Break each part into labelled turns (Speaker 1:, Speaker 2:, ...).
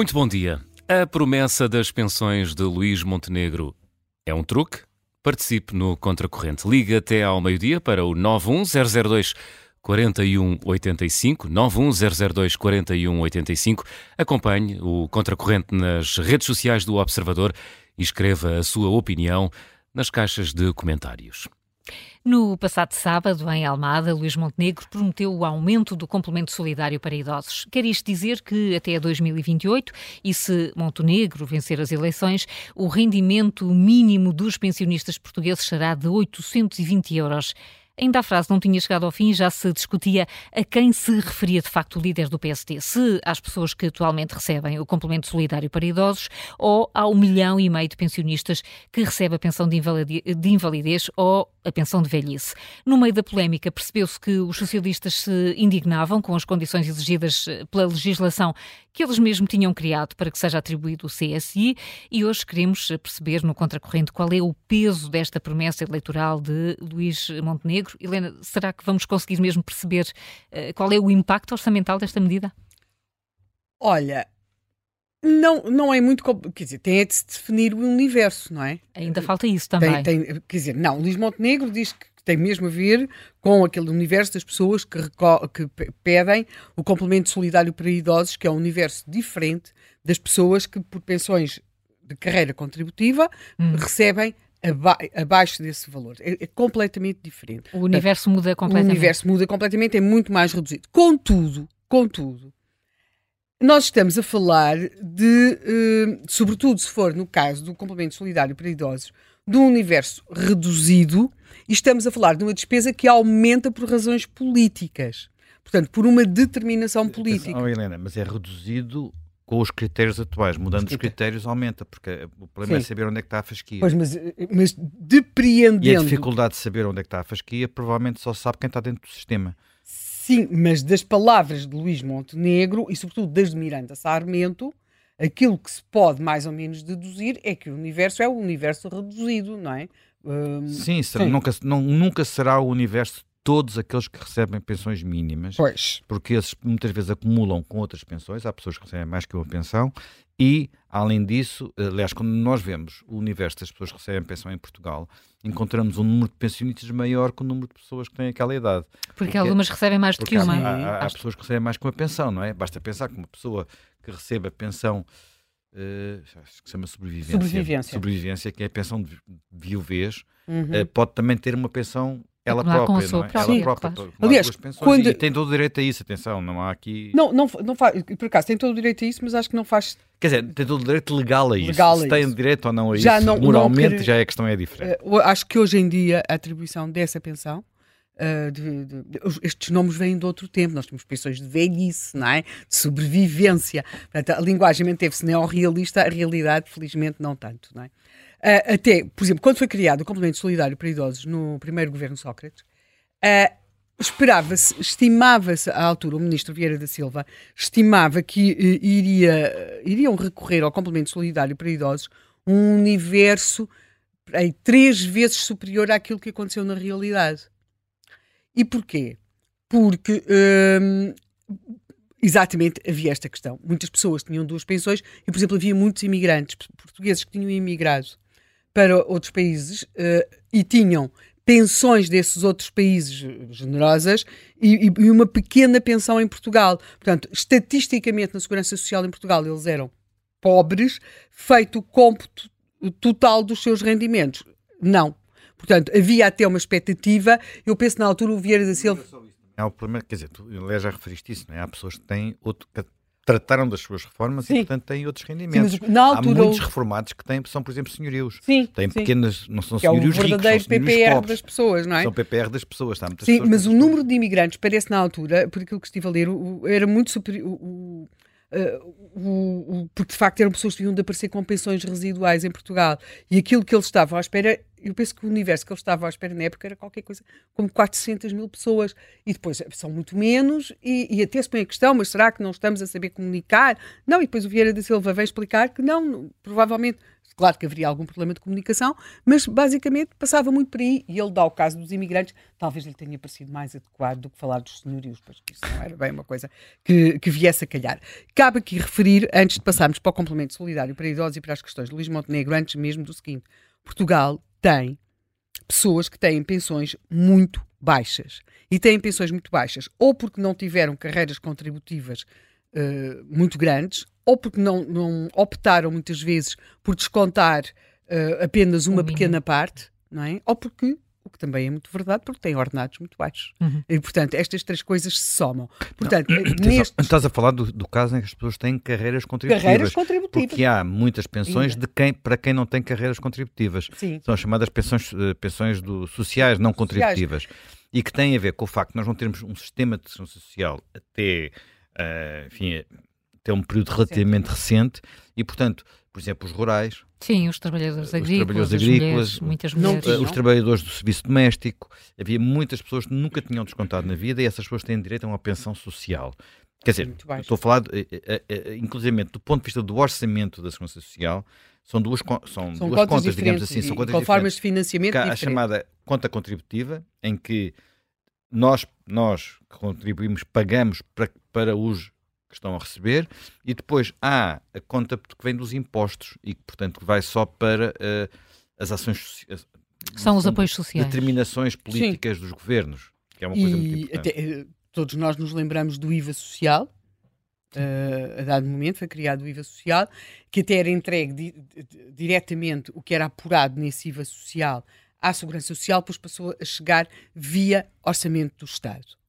Speaker 1: Muito bom dia. A promessa das pensões de Luís Montenegro é um truque? Participe no Contracorrente. Liga até ao meio-dia para o 91002 4185 91002 4185. Acompanhe o Contracorrente nas redes sociais do Observador e escreva a sua opinião nas caixas de comentários.
Speaker 2: No passado sábado, em Almada, Luís Montenegro prometeu o aumento do complemento solidário para idosos. Quer isto dizer que até 2028, e se Montenegro vencer as eleições, o rendimento mínimo dos pensionistas portugueses será de 820 euros. Ainda a frase não tinha chegado ao fim, já se discutia a quem se referia de facto o líder do PSD, se às pessoas que atualmente recebem o complemento solidário para idosos ou ao milhão e meio de pensionistas que recebem a pensão de invalidez ou a pensão de velhice. No meio da polémica, percebeu-se que os socialistas se indignavam com as condições exigidas pela legislação que eles mesmos tinham criado para que seja atribuído o CSI e hoje queremos perceber no contracorrente qual é o peso desta promessa eleitoral de Luís Montenegro. Helena, será que vamos conseguir mesmo perceber uh, qual é o impacto orçamental desta medida?
Speaker 3: Olha, não, não é muito. Quer dizer, tem é de se definir o universo, não é?
Speaker 2: Ainda falta isso também.
Speaker 3: Tem, tem, quer dizer, não, Luís Montenegro diz que tem mesmo a ver com aquele universo das pessoas que, que pedem o complemento solidário para idosos, que é um universo diferente das pessoas que, por pensões de carreira contributiva, hum. recebem aba abaixo desse valor. É, é, completamente diferente.
Speaker 2: O universo muda completamente.
Speaker 3: O universo muda completamente, é muito mais reduzido. Contudo, contudo, nós estamos a falar de, uh, sobretudo se for no caso do complemento solidário para idosos, de um universo reduzido e estamos a falar de uma despesa que aumenta por razões políticas. Portanto, por uma determinação política.
Speaker 4: Oh, Helena, mas é reduzido com os critérios atuais. Mudando os critérios aumenta, porque o problema é Sim. é saber onde é que está a fasquia.
Speaker 3: Pois, mas, mas depreendendo...
Speaker 4: E a dificuldade de saber onde é que está a fasquia provavelmente só sabe quem está dentro do sistema.
Speaker 3: Sim, mas das palavras de Luís Montenegro e sobretudo das de Miranda Sarmento, aquilo que se pode mais ou menos deduzir é que o universo é o universo reduzido, não é?
Speaker 4: Um, sim, será, sim. Nunca, não, nunca será o universo todos aqueles que recebem pensões mínimas,
Speaker 3: pois.
Speaker 4: porque esses muitas vezes acumulam com outras pensões, há pessoas que recebem mais que uma pensão, e, além disso, aliás, quando nós vemos o universo das pessoas que recebem pensão em Portugal, encontramos um número de pensionistas maior que o número de pessoas que têm aquela idade.
Speaker 2: Porque, porque algumas recebem mais do que uma.
Speaker 4: Há, há, há pessoas que recebem mais que uma pensão, não é? Basta pensar que uma pessoa que recebe a pensão Uh, acho que se chama sobrevivência.
Speaker 3: Sobrevivência.
Speaker 4: Sobrevivência, que é a pensão de viuvez, uhum. uh, pode também ter uma pensão ela própria,
Speaker 2: não
Speaker 4: é?
Speaker 2: Própria,
Speaker 4: ela própria.
Speaker 2: Claro.
Speaker 3: Aliás, quando...
Speaker 4: e tem todo o direito a isso, atenção, não há aqui...
Speaker 3: Não, não, não faz, por acaso, tem todo o direito a isso, mas acho que não faz...
Speaker 4: Quer dizer, tem todo o direito legal a isso. Legal Se tem isso. direito ou não a já isso, não, moralmente não já é a questão é diferente.
Speaker 3: Uh, acho que hoje em dia a atribuição dessa pensão Uh, de, de, de, estes nomes vêm de outro tempo. Nós temos pensões de velhice, não é? de sobrevivência. Portanto, a linguagem manteve-se neorrealista, a realidade, felizmente, não tanto. Não é? Uh, até, por exemplo, quando foi criado o complemento solidário para idosos no primeiro governo Sócrates, uh, esperava-se, estimava-se à altura, o ministro Vieira da Silva estimava que iria, iriam recorrer ao complemento solidário para idosos um universo três vezes superior àquilo que aconteceu na realidade. E porquê? Porque hum, exatamente havia esta questão. Muitas pessoas tinham duas pensões e, por exemplo, havia muitos imigrantes portugueses que tinham imigrado para outros países uh, e tinham pensões desses outros países generosas e, e, uma pequena pensão em Portugal. Portanto, estatisticamente, na Segurança Social em Portugal, eles eram pobres, feito o cômputo total dos seus rendimentos. Não. Portanto, havia até uma expectativa. Eu penso na altura o Vieira da Silva.
Speaker 4: Há o problema, quer dizer, tu já referiste isso, não é? Há pessoas que têm outro, trataram das suas reformas sim. e, portanto, têm outros rendimentos. Sim, altura, Há muitos reformados que têm, são, por exemplo, senhorios.
Speaker 3: Sim,
Speaker 4: têm pequenas, não são
Speaker 3: que
Speaker 4: senhorios
Speaker 3: é o verdadeiro
Speaker 4: ricos, são
Speaker 3: PPR
Speaker 4: pobres.
Speaker 3: das pessoas, não é?
Speaker 4: São PPR das pessoas, está
Speaker 3: Sim, mas o número de imigrantes parece na altura, por aquilo que estive a ler, era muito superior. O, o, o, porque de facto eram pessoas que vinham de aparecer com pensões residuais em Portugal e aquilo que eles estavam à espera eu penso que o universo que eles estavam à espera na época era qualquer coisa como 400 mil pessoas e depois são muito menos e, e até se põe a questão, mas será que não estamos a saber comunicar? Não, e depois o Vieira da Silva vem explicar que não, provavelmente Claro que haveria algum problema de comunicação, mas basicamente passava muito por aí. E ele dá o caso dos imigrantes, talvez lhe tenha parecido mais adequado do que falar dos senhorios, pois isso não era bem uma coisa que, que viesse a calhar. Cabe aqui referir, antes de passarmos para o complemento solidário para idosos e para as questões de Luís Montenegro, antes mesmo do seguinte: Portugal tem pessoas que têm pensões muito baixas. E têm pensões muito baixas, ou porque não tiveram carreiras contributivas uh, muito grandes, ou porque não, não optaram muitas vezes por descontar uh, apenas uma pequena parte, não é? Ou porque o que também é muito verdade, porque têm ordenados muito baixos. Uhum. E, portanto, estas três coisas se somam. Portanto, não,
Speaker 4: nestes... Estás a falar do, do, caso em que as pessoas têm carreiras contributivas.
Speaker 3: Carreiras contributivas.
Speaker 4: Porque há muitas pensões de quem, para quem não tem carreiras contributivas. Sim. São as chamadas pensões, eh, pensões do, sociais não contributivas. Sociais. E que têm a ver com o facto de nós não termos um sistema de segurança social até, uh, enfim, até um período relativamente recente e, portanto, por exemplo, os rurais.
Speaker 2: Sim, os trabalhadores agrícolas, os trabalhadores agrícolas mulheres, muitas mulheres.
Speaker 4: Não, os trabalhadores do serviço doméstico. Havia muitas pessoas que nunca tinham descontado na vida e essas pessoas têm direito a uma pensão social. Quer dizer, estou a falar, eh, eh, eh, inclusive, do ponto de vista do orçamento da Segurança Social, são duas, são, são duas contas, digamos assim, são contas
Speaker 3: com formas de financiamento
Speaker 4: A chamada conta contributiva, em que nós, nós que contribuímos, pagamos para, para os que estão a receber, e depois há a conta que vem dos impostos e que, portanto, vai só para uh, as ações sociais.
Speaker 2: São os apoios sociais.
Speaker 4: Determinações políticas Sim. dos governos, que é uma coisa
Speaker 3: e
Speaker 4: muito importante.
Speaker 3: Até, eh, todos nós nos lembramos do IVA social, Uh, a dado momento foi criado o IVA social, que até era entregue di diretamente o que era apurado nesse IVA social à Segurança Social, depois passou a chegar via orçamento do Estado.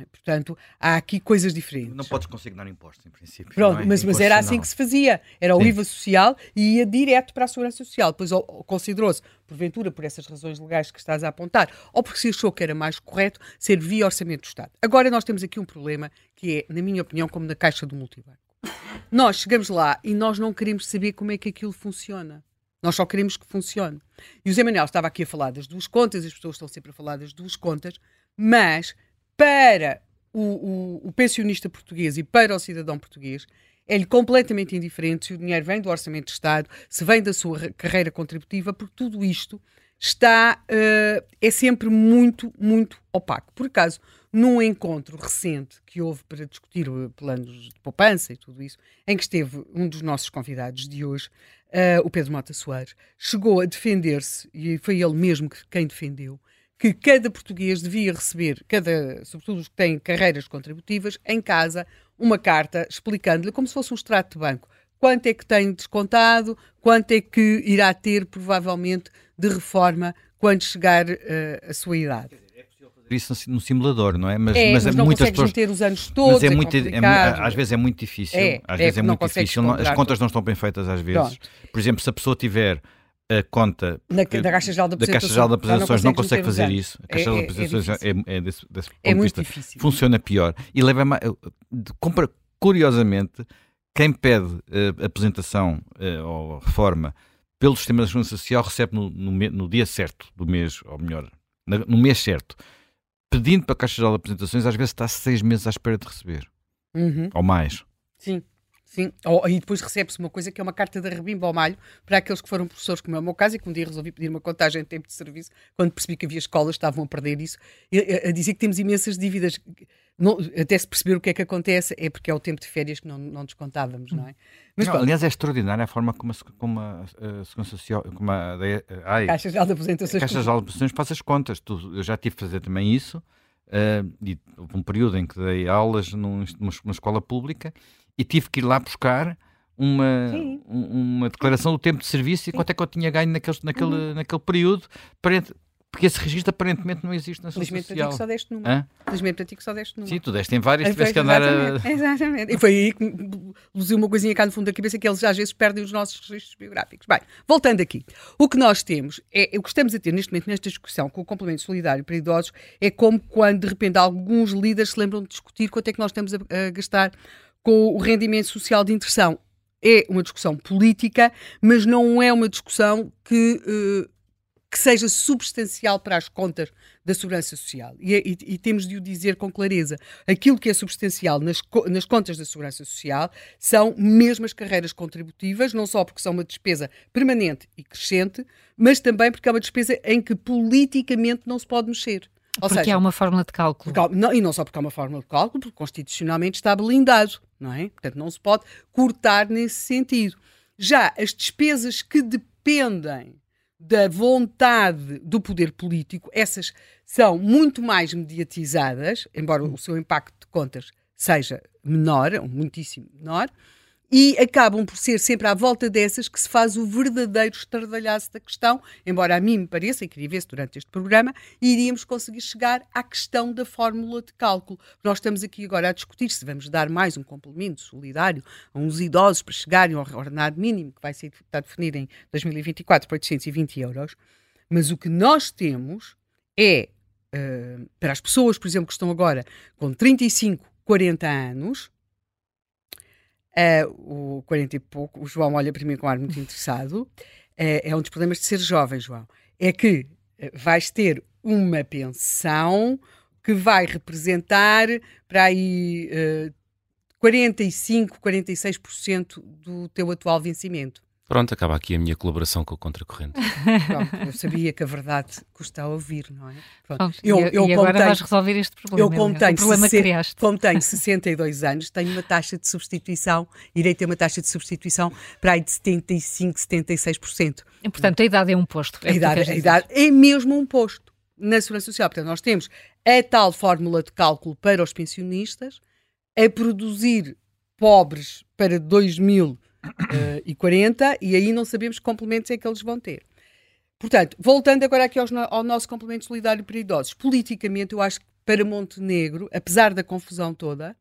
Speaker 3: É? Portanto, há aqui coisas diferentes.
Speaker 4: Não podes consignar impostos, em princípio.
Speaker 3: Pronto, é? mas, mas, era assim que se fazia. Era o Sim. IVA social e ia direto para a Segurança Social. Depois considerou-se, porventura, por essas razões legais que estás a apontar, ou porque se achou que era mais correto ser via orçamento do Estado. Agora nós temos aqui um problema que é, na minha opinião, como na caixa do multibanco. Nós chegamos lá e nós não queremos saber como é que aquilo funciona. Nós só queremos que funcione. E o Zé Manuel estava aqui a falar das duas contas, as pessoas estão sempre a falar das duas contas, mas para o, o, o pensionista português e para o cidadão português, é-lhe completamente indiferente se o dinheiro vem do Orçamento de Estado, se vem da sua carreira contributiva, porque tudo isto está uh, é sempre muito, muito opaco. Por acaso, num encontro recente que houve para discutir planos de poupança e tudo isso, em que esteve um dos nossos convidados de hoje, uh, o Pedro Mota Soares, chegou a defender-se, e foi ele mesmo quem defendeu, que cada português devia receber, cada, sobretudo os que têm carreiras contributivas, em casa, uma carta explicando-lhe como se fosse um extrato de banco. Quanto é que tem descontado, quanto é que irá ter, provavelmente, de reforma quando chegar uh, a sua idade
Speaker 4: isso no simulador, não é?
Speaker 3: Mas, é, mas, mas não muitas pessoas ter os anos todos. Mas é, é muito, é,
Speaker 4: às vezes é muito difícil. É, às vezes é muito difícil. As contas não estão bem feitas às vezes. Pronto. Por exemplo, se a pessoa tiver a conta
Speaker 3: Na, da Caixa Geral de
Speaker 4: Apresentações, de não, não consegue fazer isso. A Caixa é, de é, Apresentações é, é, é desse, desse ponto
Speaker 3: é
Speaker 4: muito
Speaker 3: vista, difícil.
Speaker 4: funciona pior. E leva mais, compra, curiosamente, quem pede uh, apresentação uh, ou reforma pelo sistema de segurança social recebe no, no, no, dia certo do mês, ou melhor, no mês certo. Pedindo para a Caixa Geral de Apresentações, às vezes está seis meses à espera de receber.
Speaker 3: Uhum.
Speaker 4: Ou mais.
Speaker 3: Sim. Sim, oh, e depois recebe-se uma coisa que é uma carta de rebimbo ao malho para aqueles que foram professores, como é o meu caso, e que um dia resolvi pedir uma contagem de tempo de serviço, quando percebi que havia escolas que estavam a perder isso, a, a dizer que temos imensas dívidas. Não, até se perceber o que é que acontece, é porque é o tempo de férias que não, não descontávamos, não é?
Speaker 4: Mas, não, aliás, é extraordinária a forma como a, como a, a Segurança Social, como a,
Speaker 3: ai, Caixa de Apresentações,
Speaker 4: Caixa Geral de Apresentações faz as contas. Tu, eu já tive que fazer também isso, uh, e houve um período em que dei aulas num, numa, numa escola pública e tive que ir lá buscar uma, uma declaração do tempo de serviço e quanto é que eu tinha ganho naquele, naquele, uhum. naquele período porque esse registro aparentemente não existe na
Speaker 3: sociedade.
Speaker 4: Felizmente
Speaker 3: para ti que só deste numa. Hã? Felizmente para ti que só deste numa.
Speaker 4: Sim, tu deste em várias, tiveste que andar
Speaker 3: a... Exatamente. E foi aí que luziu uma coisinha cá no fundo da cabeça que eles às vezes perdem os nossos registros biográficos. Bem, voltando aqui. O que nós temos, é, o que estamos a ter neste momento nesta discussão com o complemento solidário para idosos é como quando de repente alguns líderes se lembram de discutir quanto é que nós estamos a, a gastar com o rendimento social de inserção. É uma discussão política, mas não é uma discussão que... Uh, que seja substancial para as contas da Segurança Social. E, e, e, temos de o dizer com clareza. Aquilo que é substancial nas, nas contas da Segurança Social são mesmo as carreiras contributivas, não só porque são uma despesa permanente e crescente, mas também porque é uma despesa em que politicamente não se pode mexer.
Speaker 2: Ou porque seja, há uma fórmula de cálculo.
Speaker 3: Porque, não, e não só porque há uma fórmula de cálculo, porque constitucionalmente está blindado, não é? Portanto, não se pode cortar nesse sentido. Já as despesas que dependem da vontade do poder político, essas são muito mais mediatizadas, embora o seu impacto de contas seja menor, muitíssimo menor, e acabam por ser sempre à volta dessas que se faz o verdadeiro estardalhaço da questão, embora a mim me pareça, e queria ver se durante este programa, iríamos conseguir chegar à questão da fórmula de cálculo. Nós estamos aqui agora a discutir se vamos dar mais um complemento solidário a uns idosos para chegarem ao ordenado mínimo, que vai ser está definido em 2024 por 820 euros, mas o que nós temos é, uh, para as pessoas, por exemplo, que estão agora com 35, 40 anos, Uh, o 40 e pouco, o João olha para mim com um ar muito interessado. Uh, é um dos problemas de ser jovem, João. É que uh, vais ter uma pensão que vai representar para aí uh, 45, 46% do teu atual vencimento.
Speaker 1: Pronto, acaba aqui a minha colaboração com o Contracorrente.
Speaker 3: Pronto, eu sabia que a verdade custa a ouvir, não é?
Speaker 2: Pronto. eu, e, eu, e agora tenho, vais resolver este problema.
Speaker 3: Eu como tenho,
Speaker 2: problema
Speaker 3: que criaste. como tenho 62 anos, tenho uma taxa de substituição, irei ter uma taxa de substituição para aí de 75, 76%.
Speaker 2: E, portanto, a idade é um posto.
Speaker 3: É a, idade, a idade é mesmo um posto na Segurança Social. Portanto, nós temos a tal fórmula de cálculo para os pensionistas, a produzir pobres para 2000 uh, e 40, e aí não sabemos que complementos é que eles vão ter. Portanto, voltando agora aqui aos, ao nosso complemento solidário para idosos, politicamente eu acho que para Montenegro, apesar da confusão toda,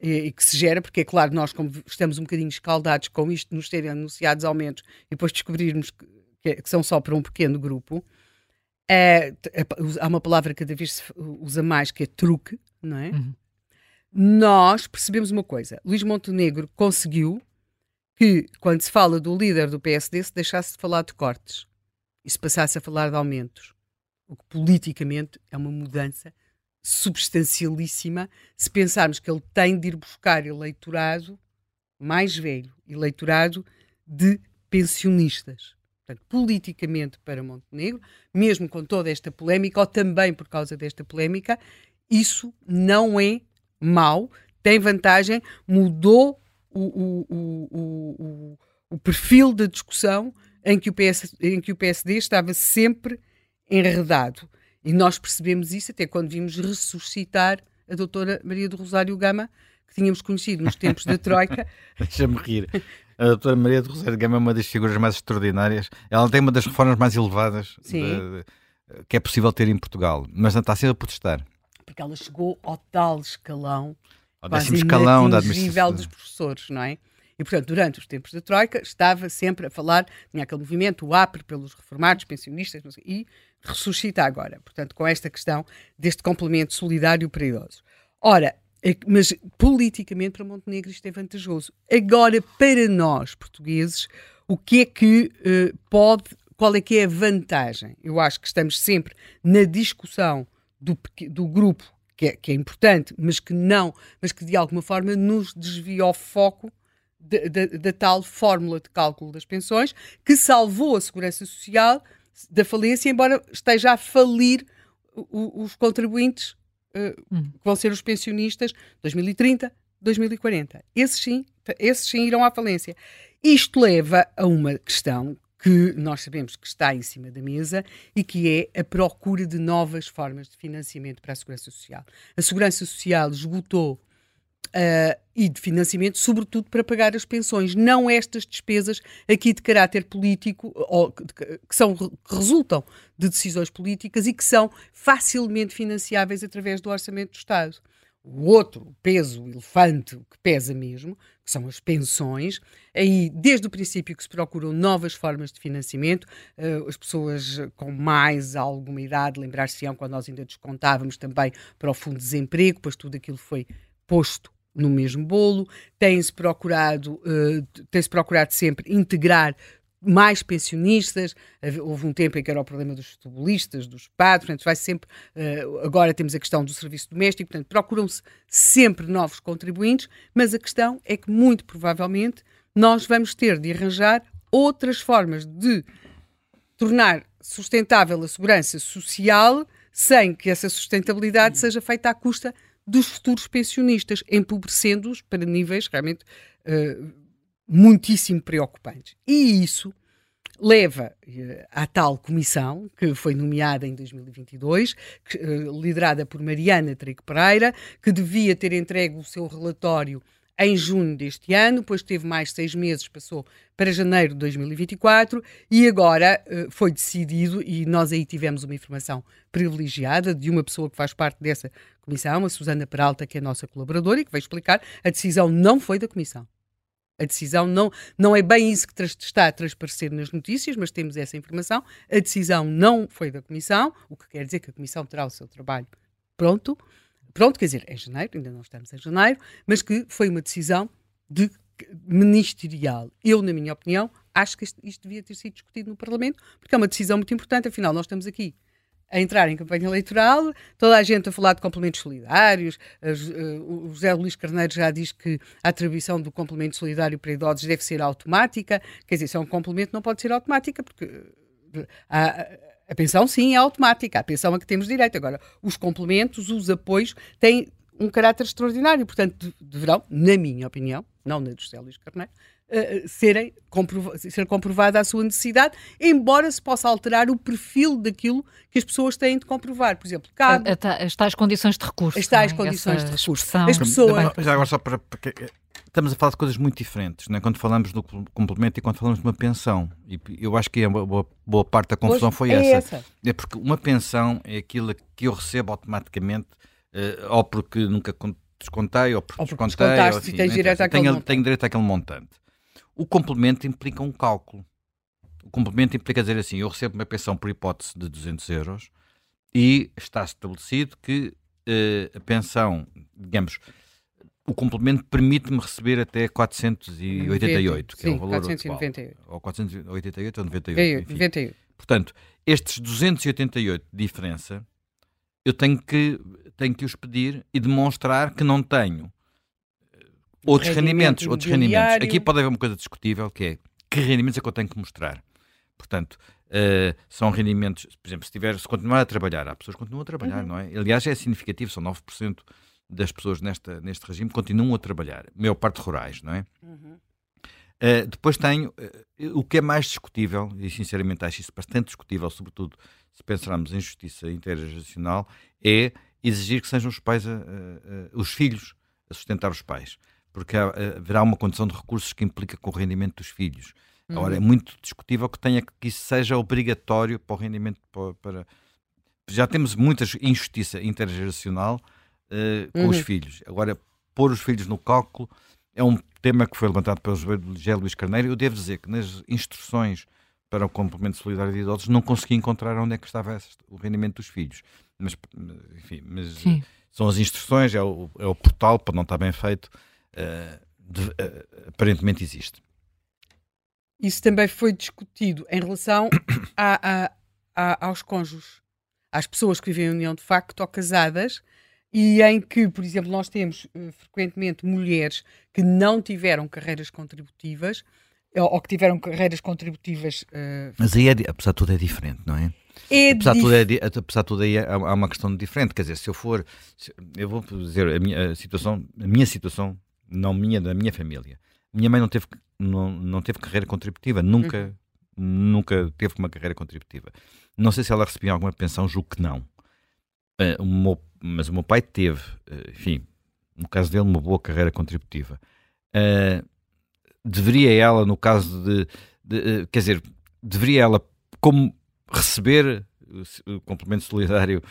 Speaker 3: e, que se gera, porque é claro, nós como estamos um bocadinho escaldados com isto, nos terem anunciados aumentos e depois descobrirmos que, que, que são só para um pequeno grupo, é, há uma palavra que cada vez se usa mais que é truque, não é? Uhum. Nós percebemos uma coisa: Luís Montenegro conseguiu que, quando se fala do líder do PSD, se deixasse de falar de cortes e se passasse a falar de aumentos. O que politicamente é uma mudança substancialíssima se pensarmos que ele tem de ir buscar eleitorado mais velho, eleitorado de pensionistas. Portanto, politicamente para Montenegro, mesmo com toda esta polémica, ou também por causa desta polémica, isso não é mau, tem vantagem, mudou o, o, o, o, perfil da discussão em que, o PS, em que o PSD estava sempre enredado. E nós percebemos isso até quando vimos ressuscitar a doutora Maria do Rosário Gama, que tínhamos conhecido nos tempos da Troika.
Speaker 4: Deixa-me rir. A doutora Maria do Rosário Gama é uma das figuras mais extraordinárias. Ela tem uma das reformas mais elevadas de, de, que é possível ter em Portugal, mas não está sempre a protestar.
Speaker 3: Porque ela chegou ao tal escalão
Speaker 4: ao décimo escalão da
Speaker 3: administração. dos professores, não é? E, portanto, durante os tempos da Troika, estava sempre a falar, tinha aquele movimento, o APRE, pelos reformados, pensionistas, sei, e ressuscita agora, portanto, com esta questão deste complemento solidário para idosos. Ora, é mas politicamente para Montenegro isto é vantajoso. Agora, para nós, portugueses, o que é que uh, pode, qual é que é a vantagem? Eu acho que estamos sempre na discussão do, do grupo que é, que é importante, mas que não, mas que de alguma forma nos desvia o foco da tal fórmula de cálculo das pensões que salvou a segurança social da falência, embora esteja a falir o, os contribuintes uh, hum. que vão ser os pensionistas 2030, 2040. Esses sim, esses sim irão à falência. Isto leva a uma questão que nós sabemos que está em cima da mesa e que é a procura de novas formas de financiamento para a Segurança Social. A Segurança Social esgotou Uh, e de financiamento, sobretudo para pagar as pensões, não estas despesas aqui de caráter político, ou, que, são, que resultam de decisões políticas e que são facilmente financiáveis através do orçamento do Estado. O outro peso, o elefante, o que pesa mesmo, que são as pensões. Aí, desde o princípio que se procuram novas formas de financiamento, uh, as pessoas com mais alguma idade, lembrar-se-ão quando nós ainda descontávamos também para o Fundo de Desemprego, pois tudo aquilo foi posto no mesmo bolo, tem-se procurado, uh, tem-se procurado sempre integrar mais pensionistas, houve um tempo em que era o problema dos futebolistas, dos padres, portanto vai sempre, uh, agora temos a questão do serviço doméstico, portanto procuram-se sempre novos contribuintes, mas a questão é que muito provavelmente nós vamos ter de arranjar outras formas de tornar sustentável a segurança social sem que essa sustentabilidade seja feita à custa dos futuros pensionistas, empobrecendo-os para níveis realmente uh, muitíssimo preocupantes. E isso leva uh, à tal comissão, que foi nomeada em 2022, que, uh, liderada por Mariana Trigo Pereira, que devia ter entregue o seu relatório em junho deste ano, depois teve mais seis meses, passou para janeiro de 2024 e agora uh, foi decidido, e nós aí tivemos uma informação privilegiada de uma pessoa que faz parte dessa comissão, a Susana Peralta, que é nossa colaboradora e que vai explicar, a decisão não foi da comissão. A decisão não, não é bem isso que está a transparecer nas notícias, mas temos essa informação. A decisão não foi da Comissão, o que quer dizer que a Comissão terá o seu trabalho pronto pronto, quer dizer, é janeiro, ainda não estamos em janeiro, mas que foi uma decisão de ministerial. Eu, na minha opinião, acho que isto, isto devia ter sido discutido no Parlamento, porque é uma decisão muito importante, afinal, nós estamos aqui a entrar em campanha eleitoral, toda a gente a falar de complementos solidários, uh, o José Luís Carneiro já diz que a atribuição do complemento solidário para idosos deve ser automática, quer dizer, se é um complemento não pode ser automática, porque há, a pensão, sim, é automática. A pensão a que temos direito. Agora, os complementos, os apoios, têm um caráter extraordinário. Portanto, deverão, na minha opinião, não na do José Luís Carneiro, uh, serem comprova ser comprovada a sua necessidade, embora se possa alterar o perfil daquilo que as pessoas têm de comprovar. Por exemplo, cabe...
Speaker 2: As tais condições de recurso.
Speaker 3: As tais é? condições
Speaker 2: Essa
Speaker 3: de recurso. As
Speaker 4: pessoas... Já agora só para, para estamos a falar de coisas muito diferentes, né? quando falamos do complemento e quando falamos de uma pensão. E eu acho que a boa, boa parte da confusão foi
Speaker 3: é
Speaker 4: essa.
Speaker 3: essa.
Speaker 4: É porque uma pensão é aquilo que eu recebo automaticamente, uh, ou porque nunca descontei, ou porque, ou porque descontei. Ou
Speaker 3: assim, tens direito àquele
Speaker 4: tenho, tenho direito àquele montante. O complemento implica um cálculo. O complemento implica dizer assim: eu recebo uma pensão por hipótese de 200 euros e está estabelecido que uh, a pensão, digamos, o complemento permite-me receber até 488, que
Speaker 3: Sim,
Speaker 4: é o valor
Speaker 3: 498.
Speaker 4: atual. Ou 488 ou 98. Enfim.
Speaker 3: 98.
Speaker 4: Portanto, estes 288 de diferença, eu tenho que, tenho que os pedir e demonstrar que não tenho outros rendimentos. Outros rendimentos. Aqui pode haver uma coisa discutível, que é que rendimentos é que eu tenho que mostrar. Portanto, uh, são rendimentos, por exemplo, se, tiver, se continuar a trabalhar, há pessoas que continuam a trabalhar, uhum. não é? Aliás, é significativo, são 9% das pessoas nesta, neste regime continuam a trabalhar, a maior parte rurais, não é? Uhum. Uh, depois tenho uh, o que é mais discutível, e sinceramente acho isso bastante discutível, sobretudo se pensarmos em justiça intergeracional, é exigir que sejam os pais, a, os filhos a sustentar os pais, porque há, haverá uma condição de recursos que implica com o rendimento dos filhos. Uhum. Agora, é muito discutível que tenha que isso seja obrigatório para o rendimento para, para... já temos muita injustiça intergeracional uh, com uhum. os filhos. Agora, pôr os filhos no cálculo é um tema que foi levantado pelo José Luís Carneiro. Eu devo dizer que nas instruções para o complemento solidário de idosos não consegui encontrar onde é que estava o rendimento dos filhos. Mas, enfim, mas são as instruções, é o, é o, portal, para não estar bem feito, de, uh, aparentemente existe.
Speaker 3: Isso também foi discutido em relação a, a, a, aos cônjuges, às pessoas que vivem em união de facto ou casadas e em que, por exemplo, nós temos uh, frequentemente mulheres que não tiveram carreiras contributivas ou que tiveram carreiras contributivas. Uh...
Speaker 4: Mas aí, é, apesar de tudo, é diferente, não é?
Speaker 3: É
Speaker 4: apesar, dif... de tudo, é, apesar de tudo, aí há, há, uma questão diferente. Quer dizer, se eu for. Se, eu vou dizer a minha a situação, a minha situação, não minha, da minha família. Minha mãe não teve, não, não teve carreira contributiva, nunca, uhum. nunca teve uma carreira contributiva. Não sei se ela recebia alguma pensão, julgo que não. Uh, o meu mas o meu pai teve, eh, enfim, no caso dele, uma boa carreira contributiva. Uh, deveria ela, no caso de, de uh, quer dizer, deveria ela, como receber o complemento solidário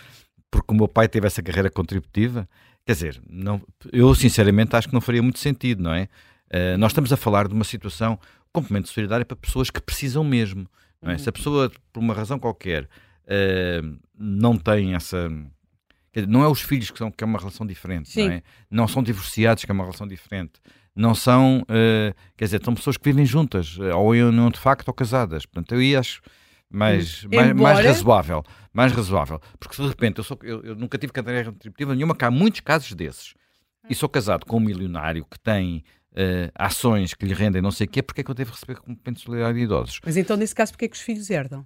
Speaker 4: porque o meu pai teve essa carreira contributiva? Quer dizer, não, eu sinceramente acho que não faria muito sentido, não é? Uh, nós estamos a falar de uma situação, complemento solidário para pessoas que precisam mesmo. Não é? Se a pessoa, por uma razão qualquer, não tem essa não é os filhos que, são, que é uma relação diferente, não, é? não são divorciados, que é uma relação diferente. não são, uh, quer dizer, são pessoas que vivem juntas, ou em união de facto ou casadas. Portanto, eu acho mais, hum. mais, mais, razoável. Mais razoável. Porque de repente eu, sou, eu, eu nunca tive cadeira retributiva nenhuma, que há muitos casos desses. E sou casado com um milionário que tem uh, ações que lhe rendem não sei o quê, porque é que eu devo receber complemento de solidariedade de idosos?
Speaker 3: Mas então, nesse caso, porque é que os filhos herdam?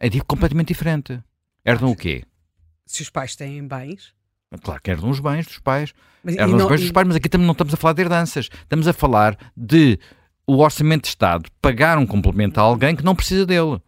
Speaker 4: É completamente diferente. Herdam o quê?
Speaker 3: Se os pais têm bens.
Speaker 4: Claro que herdam os bens dos pais. Mas, herdam não, os bens e... dos pais, mas aqui também não estamos a falar de herdanças. Estamos a falar de o Orçamento de Estado pagar um complemento a alguém que não precisa dele.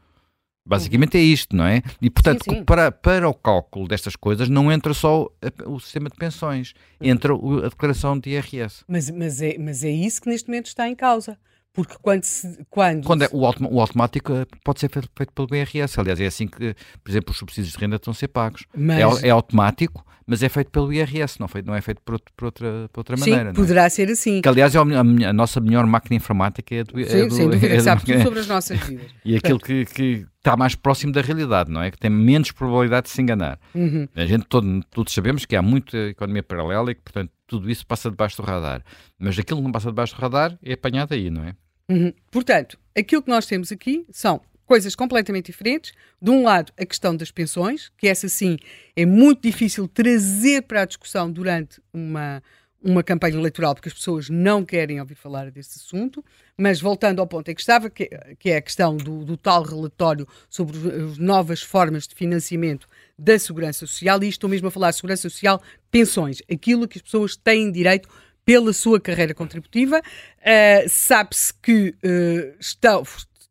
Speaker 4: Basicamente é isto, não é? E portanto, sim, sim. Para, para o cálculo destas coisas não entra só o sistema de pensões, entra a declaração de IRS.
Speaker 3: Mas, mas, é, mas é isso que neste momento está em causa. Porque quando se. Quando,
Speaker 4: quando é, o, autom o, automático eh, pode ser feito, feito pelo IRS. Aliás, é assim que, por exemplo, os subsídios de renda estão a ser pagos. Mas... É, é, automático, mas é feito pelo IRS, não, não é feito por, outro, por outra, por outra
Speaker 3: sim,
Speaker 4: maneira.
Speaker 3: Sim, poderá é? ser assim.
Speaker 4: Que, aliás, é a, a, nossa melhor máquina informática é do.
Speaker 3: Sim,
Speaker 4: é
Speaker 3: do, sem dúvida, é sabe tudo sobre as nossas vidas.
Speaker 4: e aquilo que, que está mais próximo da realidade, não é? Que tem menos probabilidade de se enganar. Uhum. A gente todo, todos sabemos que há muita economia paralela e que, portanto, tudo isso passa debaixo do radar. Mas aquilo que não passa debaixo do radar é apanhado aí, não é?
Speaker 3: Uhum. Portanto, aquilo que nós temos aqui são coisas completamente diferentes. De um lado, a questão das pensões, que essa sim é muito difícil trazer para a discussão durante uma, uma campanha eleitoral, porque as pessoas não querem ouvir falar desse assunto. Mas voltando ao ponto em que estava, que, que é a questão do, do, tal relatório sobre as novas formas de financiamento da segurança social, e estou mesmo a falar de segurança social, pensões, aquilo que as pessoas têm direito pela sua carreira contributiva. Uh, Sabe-se que uh, estão,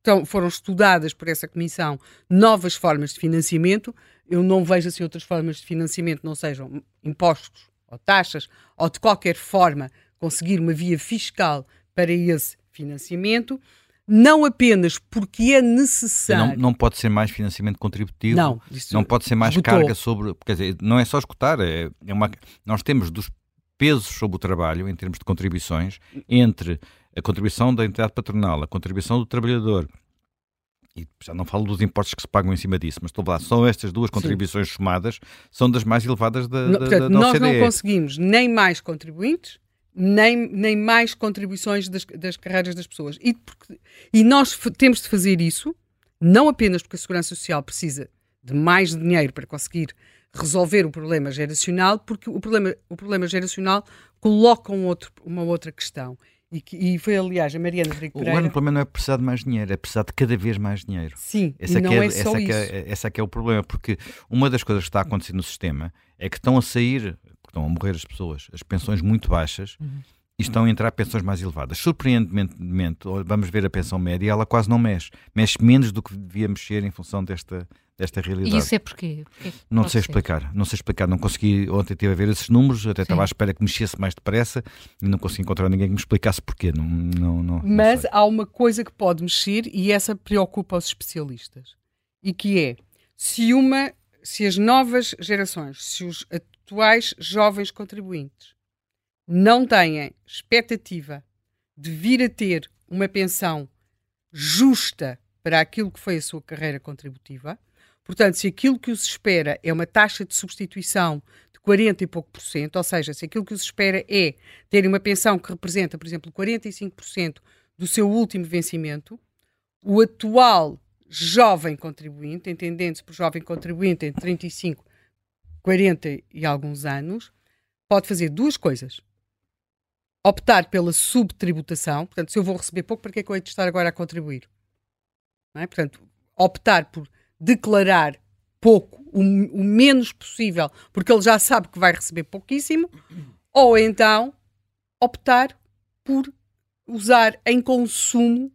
Speaker 3: estão, foram estudadas por essa comissão novas formas de financiamento. Eu não vejo assim outras formas de financiamento, não sejam impostos ou taxas, ou de qualquer forma conseguir uma via fiscal para esse financiamento não apenas porque é necessário.
Speaker 4: Não, não pode ser mais financiamento contributivo, não, não pode ser mais esgotou. carga sobre. Quer dizer, não é só escutar, é, é uma, nós temos dos pesos sobre o trabalho, em termos de contribuições, entre a contribuição da entidade patronal, a contribuição do trabalhador, e já não falo dos impostos que se pagam em cima disso, mas estou a falar, são estas duas contribuições Sim. somadas, são das mais elevadas da, da,
Speaker 3: portanto,
Speaker 4: da, da
Speaker 3: Nós não conseguimos nem mais contribuintes, nem, nem mais contribuições das, das carreiras das pessoas. E, porque, e nós temos de fazer isso, não apenas porque a Segurança Social precisa de mais dinheiro para conseguir resolver o problema geracional, porque o problema, o problema geracional coloca um outro, uma outra questão. E, que, e foi, aliás, a Mariana Rodrigo
Speaker 4: Pereira... O grande problema não é precisar de mais dinheiro, é precisar de cada vez mais dinheiro.
Speaker 3: Sim,
Speaker 4: essa
Speaker 3: não
Speaker 4: é,
Speaker 3: é,
Speaker 4: essa
Speaker 3: só
Speaker 4: é
Speaker 3: isso.
Speaker 4: É, essa é que é o problema, porque uma das coisas que está a acontecer no sistema é que estão a sair, estão a morrer as pessoas, as pensões muito baixas, uhum. e estão a entrar pensões mais elevadas. Surpreendentemente, vamos ver a pensão média, ela quase não mexe. Mexe menos do que devia mexer em função desta, desta realidade.
Speaker 2: E isso é porquê? porquê
Speaker 4: não sei ser? explicar, não sei explicar, não consegui, ontem estive a ver esses números, até Sim. estava à espera que mexesse mais depressa e não consegui encontrar ninguém que me explicasse porquê. Não, não, não,
Speaker 3: Mas há uma coisa que pode mexer e essa preocupa os especialistas, e que é, se uma, se as novas gerações, se os atuais jovens contribuintes não têm expectativa de vir a ter uma pensão justa para aquilo que foi a sua carreira contributiva, Portanto, se aquilo que os espera é uma taxa de substituição de 40 e pouco por cento, ou seja, se aquilo que os espera é ter uma pensão que representa, por exemplo, 45% do seu último vencimento, o atual jovem contribuinte, entendendo-se por jovem contribuinte entre 35, 40 e alguns anos, pode fazer duas coisas. Optar pela subtributação, portanto, se eu vou receber pouco, para que é que eu hei de estar agora a contribuir? É? Portanto, optar por declarar pouco, o, o, menos possível, porque ele já sabe que vai receber pouquíssimo, ou então optar por usar em consumo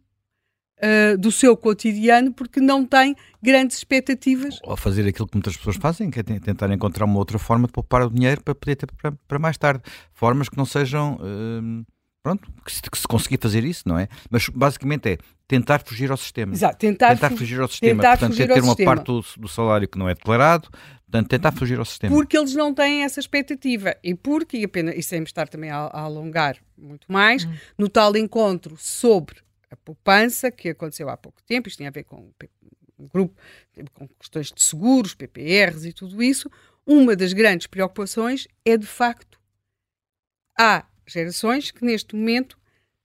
Speaker 3: uh, do seu cotidiano porque não tem grandes expectativas.
Speaker 4: Ou fazer aquilo que muitas pessoas fazem, que é tentar encontrar uma outra forma de poupar o dinheiro para poder ter para, para mais tarde. Formas que não sejam. Uh, pronto, que se, que se conseguir fazer isso, não é? Mas basicamente é tentar fugir ao sistema.
Speaker 3: Exato, tentar,
Speaker 4: tentar fugir ao sistema. Tentar portanto, ter, ter uma parte do, do, salário que não é declarado, portanto, tentar fugir ao sistema.
Speaker 3: Porque eles não têm essa expectativa. E porque, e apenas, e sem estar também a, a alongar muito mais, hum. no tal encontro sobre a poupança que aconteceu há pouco tempo, isto tem a ver com um grupo, com questões de seguros, PPRs e tudo isso, uma das grandes preocupações é de facto há gerações que neste momento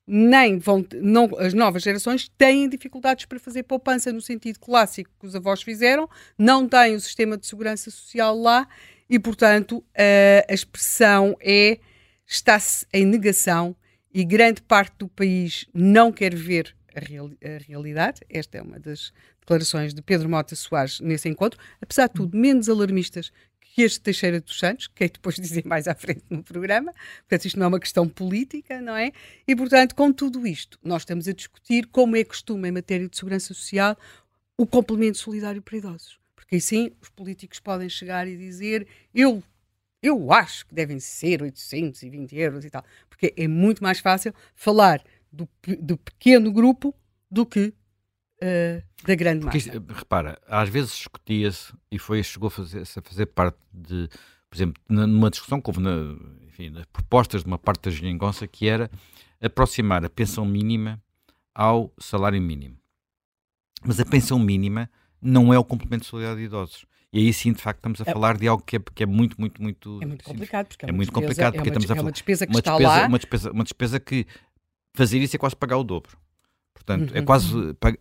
Speaker 3: nem vão, não, as novas gerações têm dificuldades para fazer poupança no sentido clássico que os avós fizeram, não têm o sistema de segurança social lá e, portanto, a, a expressão é está-se em negação e grande parte do país não quer ver a, real, a, realidade. Esta é uma das declarações de Pedro Mota Soares nesse encontro, apesar de tudo, menos alarmistas que este Teixeira dos Santos, que é depois dizer mais à frente no programa, portanto isto não é uma questão política, não é? E portanto, com tudo isto, nós estamos a discutir como é costume em matéria de segurança social o complemento solidário para idosos. Porque aí sim, os políticos podem chegar e dizer eu eu acho que devem ser 820 euros e tal, porque é muito mais fácil falar do, do pequeno grupo do que uh, da grande massa. Porque,
Speaker 4: repara, às vezes discutia-se e foi, chegou a fazer, a fazer parte de, por exemplo, numa discussão que houve na, enfim, nas propostas de uma parte da geringonça que era aproximar a pensão mínima ao salário mínimo. Mas a pensão mínima não é o complemento de solidariedade de idosos. E aí sim, de facto, estamos a é, falar de algo que é, que é muito, muito, muito.
Speaker 3: É muito complicado, porque é,
Speaker 4: é muito despesa, complicado, porque é
Speaker 3: uma,
Speaker 4: estamos a
Speaker 3: falar.
Speaker 4: É
Speaker 3: uma despesa que
Speaker 4: uma
Speaker 3: está
Speaker 4: despesa,
Speaker 3: lá.
Speaker 4: Uma despesa, uma despesa que fazer isso é quase pagar o dobro. Portanto, é
Speaker 3: Uhum.
Speaker 4: quase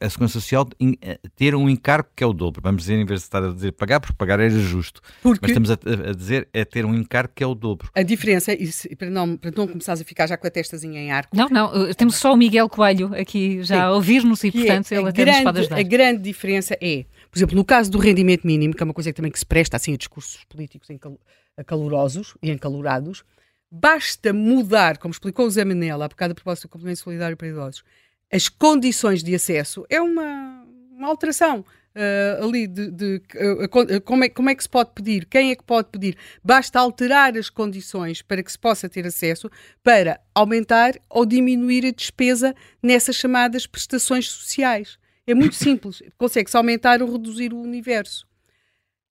Speaker 4: a Segurança Social eh, ter um encargo que é o dobro. Vamos dizer, em vez de estar a dizer pagar, porque pagar era justo.
Speaker 3: Porque
Speaker 4: Mas estamos a, a dizer é ter um encargo que é o dobro.
Speaker 3: a diferença, e se- para não, para não começares a ficar já com a testazinha em arco,
Speaker 2: Não, não, uh, temos só o Miguel Coelho aqui já
Speaker 3: Sim.
Speaker 2: a ouvir-nos e,
Speaker 3: que é
Speaker 2: portanto, ele
Speaker 3: a
Speaker 2: até nos pode
Speaker 3: grande,
Speaker 2: ajudar.
Speaker 3: a grande diferença é, por exemplo, no caso do rendimento mínimo, que é uma coisa que também que se presta assim a discursos políticos acalorosos e encalorados, basta mudar, como explicou o Zé Manela, há bocado a propósito do complemento solidário para idosos, as condições de acesso, é uma, uma alteração. ah, ali de, de, ah, como, é, como é que se pode pedir, quem é que pode pedir. Basta alterar as condições para que se possa ter acesso para aumentar ou diminuir a despesa nessas chamadas prestações sociais. É muito simples. Consegue-se aumentar ou reduzir o universo.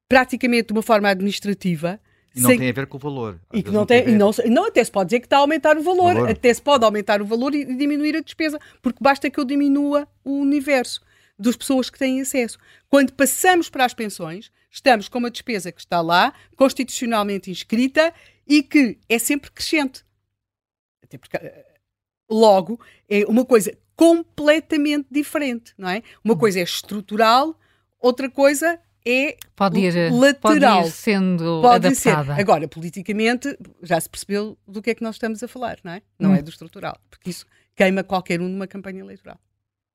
Speaker 3: Praticamente de uma forma administrativa.
Speaker 4: E não
Speaker 3: sem-
Speaker 4: tem a ver com o valor. Às
Speaker 3: e que não tem, e
Speaker 4: ver.
Speaker 3: não, não, até se pode dizer que está a aumentar o valor,
Speaker 4: Valor.
Speaker 3: até se pode aumentar o valor e diminuir a despesa, porque basta que eu diminua o universo das pessoas que têm acesso. Quando passamos para as pensões, estamos com uma despesa que está lá, constitucionalmente inscrita e que é sempre crescente. Até porque, eh, logo, é uma coisa completamente diferente, não é? Uma coisa é estrutural, outra coisa é
Speaker 2: Pode ir, pode
Speaker 3: lateral.
Speaker 2: ir sendo
Speaker 3: Pode ser.
Speaker 2: adaptada.
Speaker 3: Agora, politicamente, já se percebeu do que é que nós estamos a falar, não é? Não
Speaker 2: Hum.
Speaker 3: é do estrutural, porque isso queima qualquer um numa campanha eleitoral.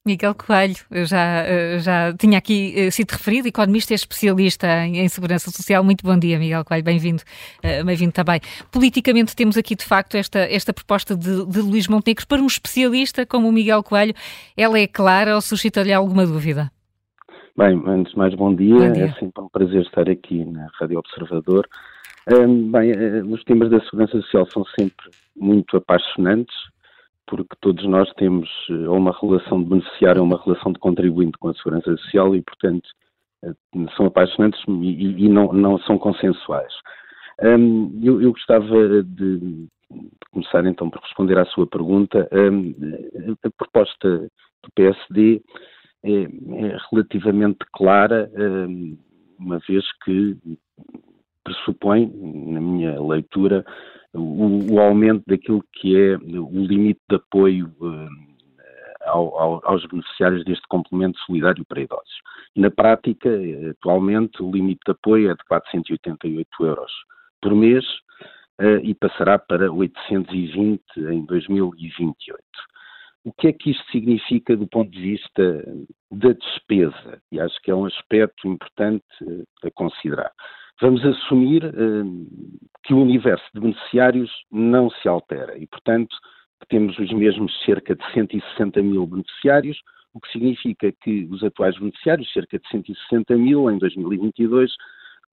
Speaker 2: Miguel Coelho, eu já, eh, já tinha aqui eh, sido referido, economista e especialista em, em segurança social. Muito bom dia, Miguel Coelho, bem-vindo. eh, Bem-vindo também. Politicamente temos aqui, de facto, esta, esta proposta de, de Luís Montenegro para um especialista como o Miguel Coelho. Ela é clara ou suscita-lhe alguma dúvida?
Speaker 5: Bem, antes de mais, bom dia.
Speaker 2: Bom dia.
Speaker 5: É sempre um prazer estar aqui na Rádio Observador. Hum, bem, eh, os temas da segurança social são sempre muito apaixonantes, porque todos nós temos eh, ou uma relação de beneficiário ou uma relação de contribuinte com a segurança social e, portanto, eh, são apaixonantes e, não, não são consensuais. Hum, eu, eu gostava de, de começar então por responder à sua pergunta. Hum, a proposta do PSD é, é relativamente clara, hum, uma vez que pressupõe, na minha leitura, o, o aumento daquilo que é o limite de apoio ao- aos beneficiários deste complemento solidário para idosos. Na prática, eh, atualmente, o limite de apoio é de 488 euros por mês eh, e passará para 820 em 2028. O que é que isto significa do ponto de vista da despesa? E acho que é um aspecto importante eh, a considerar. Vamos assumir eh, que o universo de beneficiários não se altera e, portanto, temos os mesmos cerca de 160 mil beneficiários, o que significa que os atuais beneficiários, cerca de 160 mil em 2022,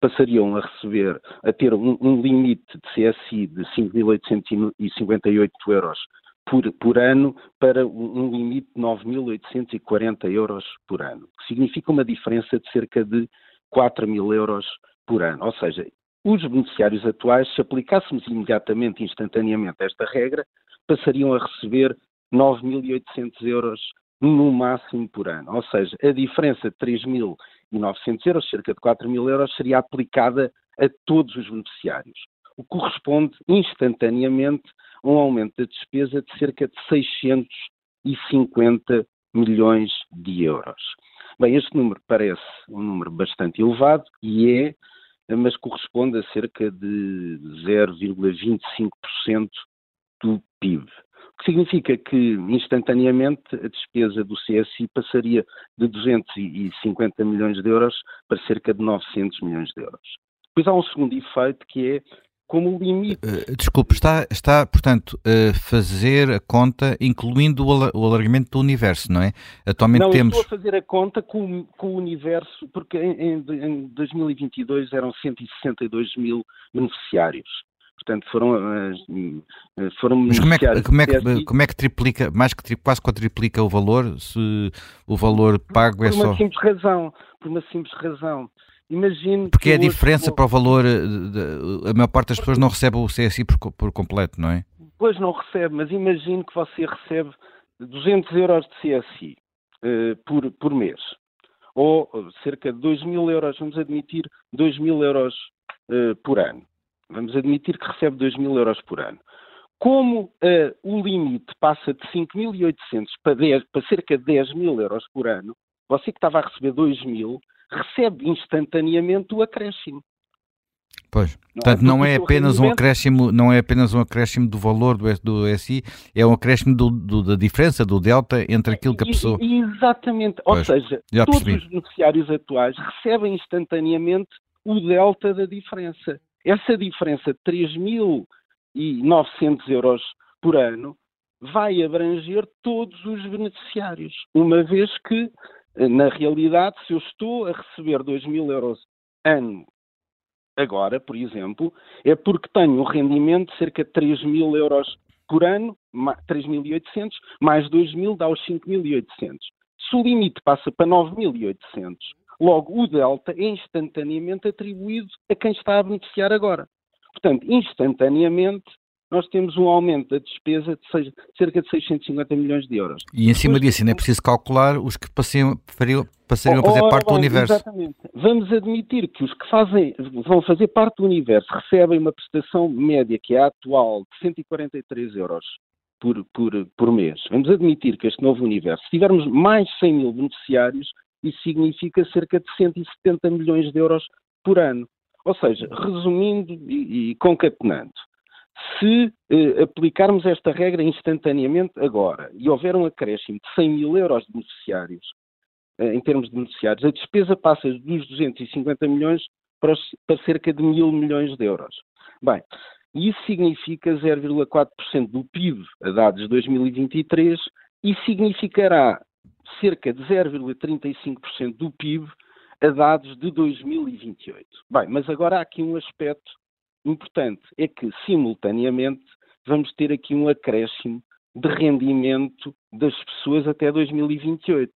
Speaker 5: passariam a receber, a ter um, um limite de CSI de 5.858 euros por, por ano para um, limite de 9.840 euros por ano, que significa uma diferença de cerca de 4 mil euros por ano. Ou seja, os beneficiários atuais, se aplicássemos imediatamente, instantaneamente esta regra, passariam a receber 9.800 euros no máximo por ano. Ou seja, a diferença de 3.900 euros, cerca de 4 mil euros, seria aplicada a todos os beneficiários, o que corresponde instantaneamente um aumento da despesa de cerca de 650 milhões de euros. Bem, este número parece um número bastante elevado e é, mas corresponde a cerca de 0,25% do PIB. O que significa que, instantaneamente, a despesa do CSI passaria de 250 milhões de euros para cerca de 900 milhões de euros. Depois há um segundo efeito que é como limite.
Speaker 4: Uh, desculpe, está, está portanto, a fazer a conta incluindo o alargamento do universo, não é?
Speaker 5: Atualmente não, temos. Estou a fazer a conta com, com o universo, porque em, em 2022 eram 162 mil beneficiários. Portanto, foram, eh, foram
Speaker 4: Mas como é, que, como, é que, como é que triplica, mais que quase quadriplica o valor, se o valor pago
Speaker 5: por
Speaker 4: é só...
Speaker 5: Por uma simples razão, por uma simples razão. Imagino
Speaker 4: Porque é a diferença para o valor, eh, a maior parte das pessoas não recebe o CSI por, por completo, não é?
Speaker 5: Pois não recebe, mas imagino que você recebe 200 euros de CSI uh, por, por mês. Ou cerca de 2 mil euros, vamos admitir 2 mil euros uh, por ano. Vamos admitir que recebe 2 mil euros por ano. Como uh, o limite passa de 5.800 para, para cerca de 10 mil euros por ano, você que estava a receber 2 mil, recebe instantaneamente o acréscimo.
Speaker 4: Pois, portanto não é apenas um acréscimo, não é apenas um acréscimo do valor do, do SI, é um acréscimo do, do, da diferença, do delta entre aquilo que a pessoa...
Speaker 5: Exatamente, pois, ou seja, todos os beneficiários atuais recebem instantaneamente o delta da diferença. Essa diferença de 3.900 euros por ano vai abranger todos os beneficiários, uma vez que na realidade, se eu estou a receber 2 mil euros ano agora, por exemplo, é porque tenho um rendimento de cerca de 3 mil euros por ano, 3.800, mais 2 mil dá os 5.800. Se o limite passa para 9.800, logo o delta é instantaneamente atribuído a quem está a beneficiar agora. Portanto, instantaneamente, nós temos um aumento da despesa de cerca de 650 milhões de euros.
Speaker 4: E em cima disso ainda é preciso calcular os que passariam, passariam a fazer parte bem, do universo.
Speaker 5: Exatamente. Vamos admitir que os que fazem, vão fazer parte do universo recebem uma prestação média, que é a atual, de 143 euros por, por, por mês. Vamos admitir que este novo universo, se tivermos mais 100 mil beneficiários, isso significa cerca de 170 milhões de euros por ano. Ou seja, resumindo e, e concatenando, se eh, aplicarmos esta regra instantaneamente agora e houver um acréscimo de 100 mil euros de beneficiários, eh, em termos de beneficiários, a despesa passa dos 250 milhões para, os, para cerca de mil milhões de euros. Bem, isso significa 0,4% do PIB a dados de 2023 e significará cerca de 0,35% do PIB a dados de 2028. Bem, mas agora há aqui um aspecto importante é que, simultaneamente, vamos ter aqui um acréscimo de rendimento das pessoas até 2028.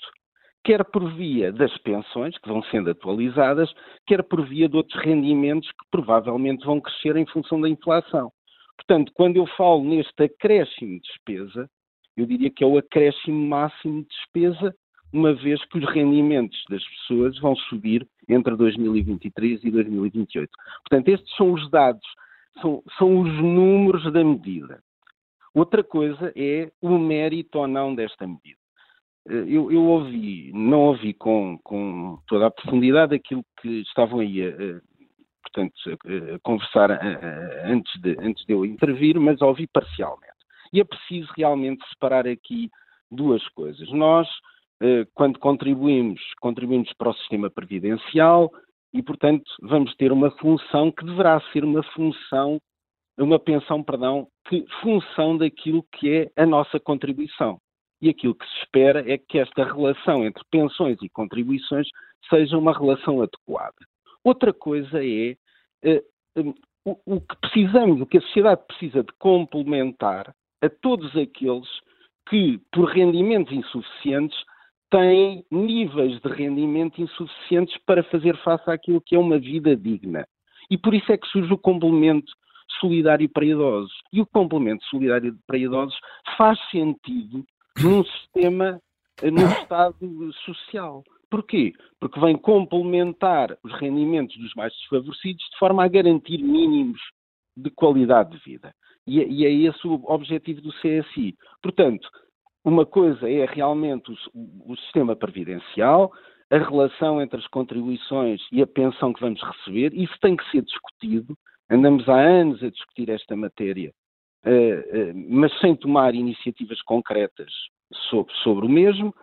Speaker 5: Quer por via das pensões, que vão sendo atualizadas, quer por via de outros rendimentos que provavelmente vão crescer em função da inflação. Portanto, quando eu falo neste acréscimo de despesa, eu diria que é o acréscimo máximo de despesa uma vez que os rendimentos das pessoas vão subir entre 2023 e 2028. Portanto, estes são os dados, são, são os números da medida. Outra coisa é o mérito ou não desta medida. Eh, eu, eu ouvi, não ouvi com, com, toda a profundidade aquilo que estavam aí a, a portanto, a, a conversar antes, de, antes de eu intervir, mas ouvi parcialmente. E é preciso realmente separar aqui duas coisas. Nós, quando contribuímos, contribuímos para o sistema previdencial e, portanto, vamos ter uma função que deverá ser uma função, uma pensão, perdão, que função daquilo que é a nossa contribuição. E aquilo que se espera é que esta relação entre pensões e contribuições seja uma relação adequada. Outra coisa é uh, o, o que precisamos, o que a sociedade precisa de complementar a todos aqueles que, por rendimentos insuficientes, têm níveis de rendimento insuficientes para fazer face àquilo que é uma vida digna. E por isso é que surge o complemento solidário para idosos. E o complemento solidário para idosos faz sentido num sistema, num Estado social. Porquê? Porque vem complementar os rendimentos dos mais desfavorecidos de forma a garantir mínimos de qualidade de vida. E, é, é esse o objetivo do CSI. Portanto, uma coisa é realmente o, o sistema previdencial, a relação entre as contribuições e a pensão que vamos receber, isso tem que ser discutido. Andamos há anos a discutir esta matéria, uh, uh, mas sem tomar iniciativas concretas sobre, sobre o mesmo.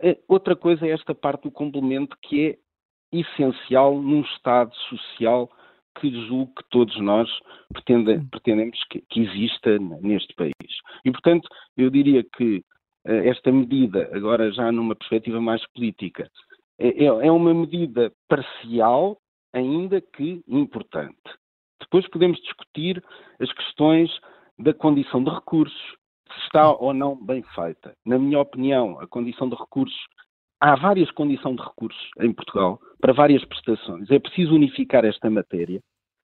Speaker 5: Uh, outra coisa é esta parte do complemento que é essencial num Estado social que julgo que todos nós pretende, pretendemos que, que, exista neste país. E, portanto, eu diria que esta medida, agora já numa perspectiva mais política, é, é, é uma medida parcial, ainda que importante. Depois podemos discutir as questões da condição de recursos, se está ou não bem feita. Na minha opinião, a condição de recursos, há várias condições de recursos em Portugal para várias prestações. É preciso unificar esta matéria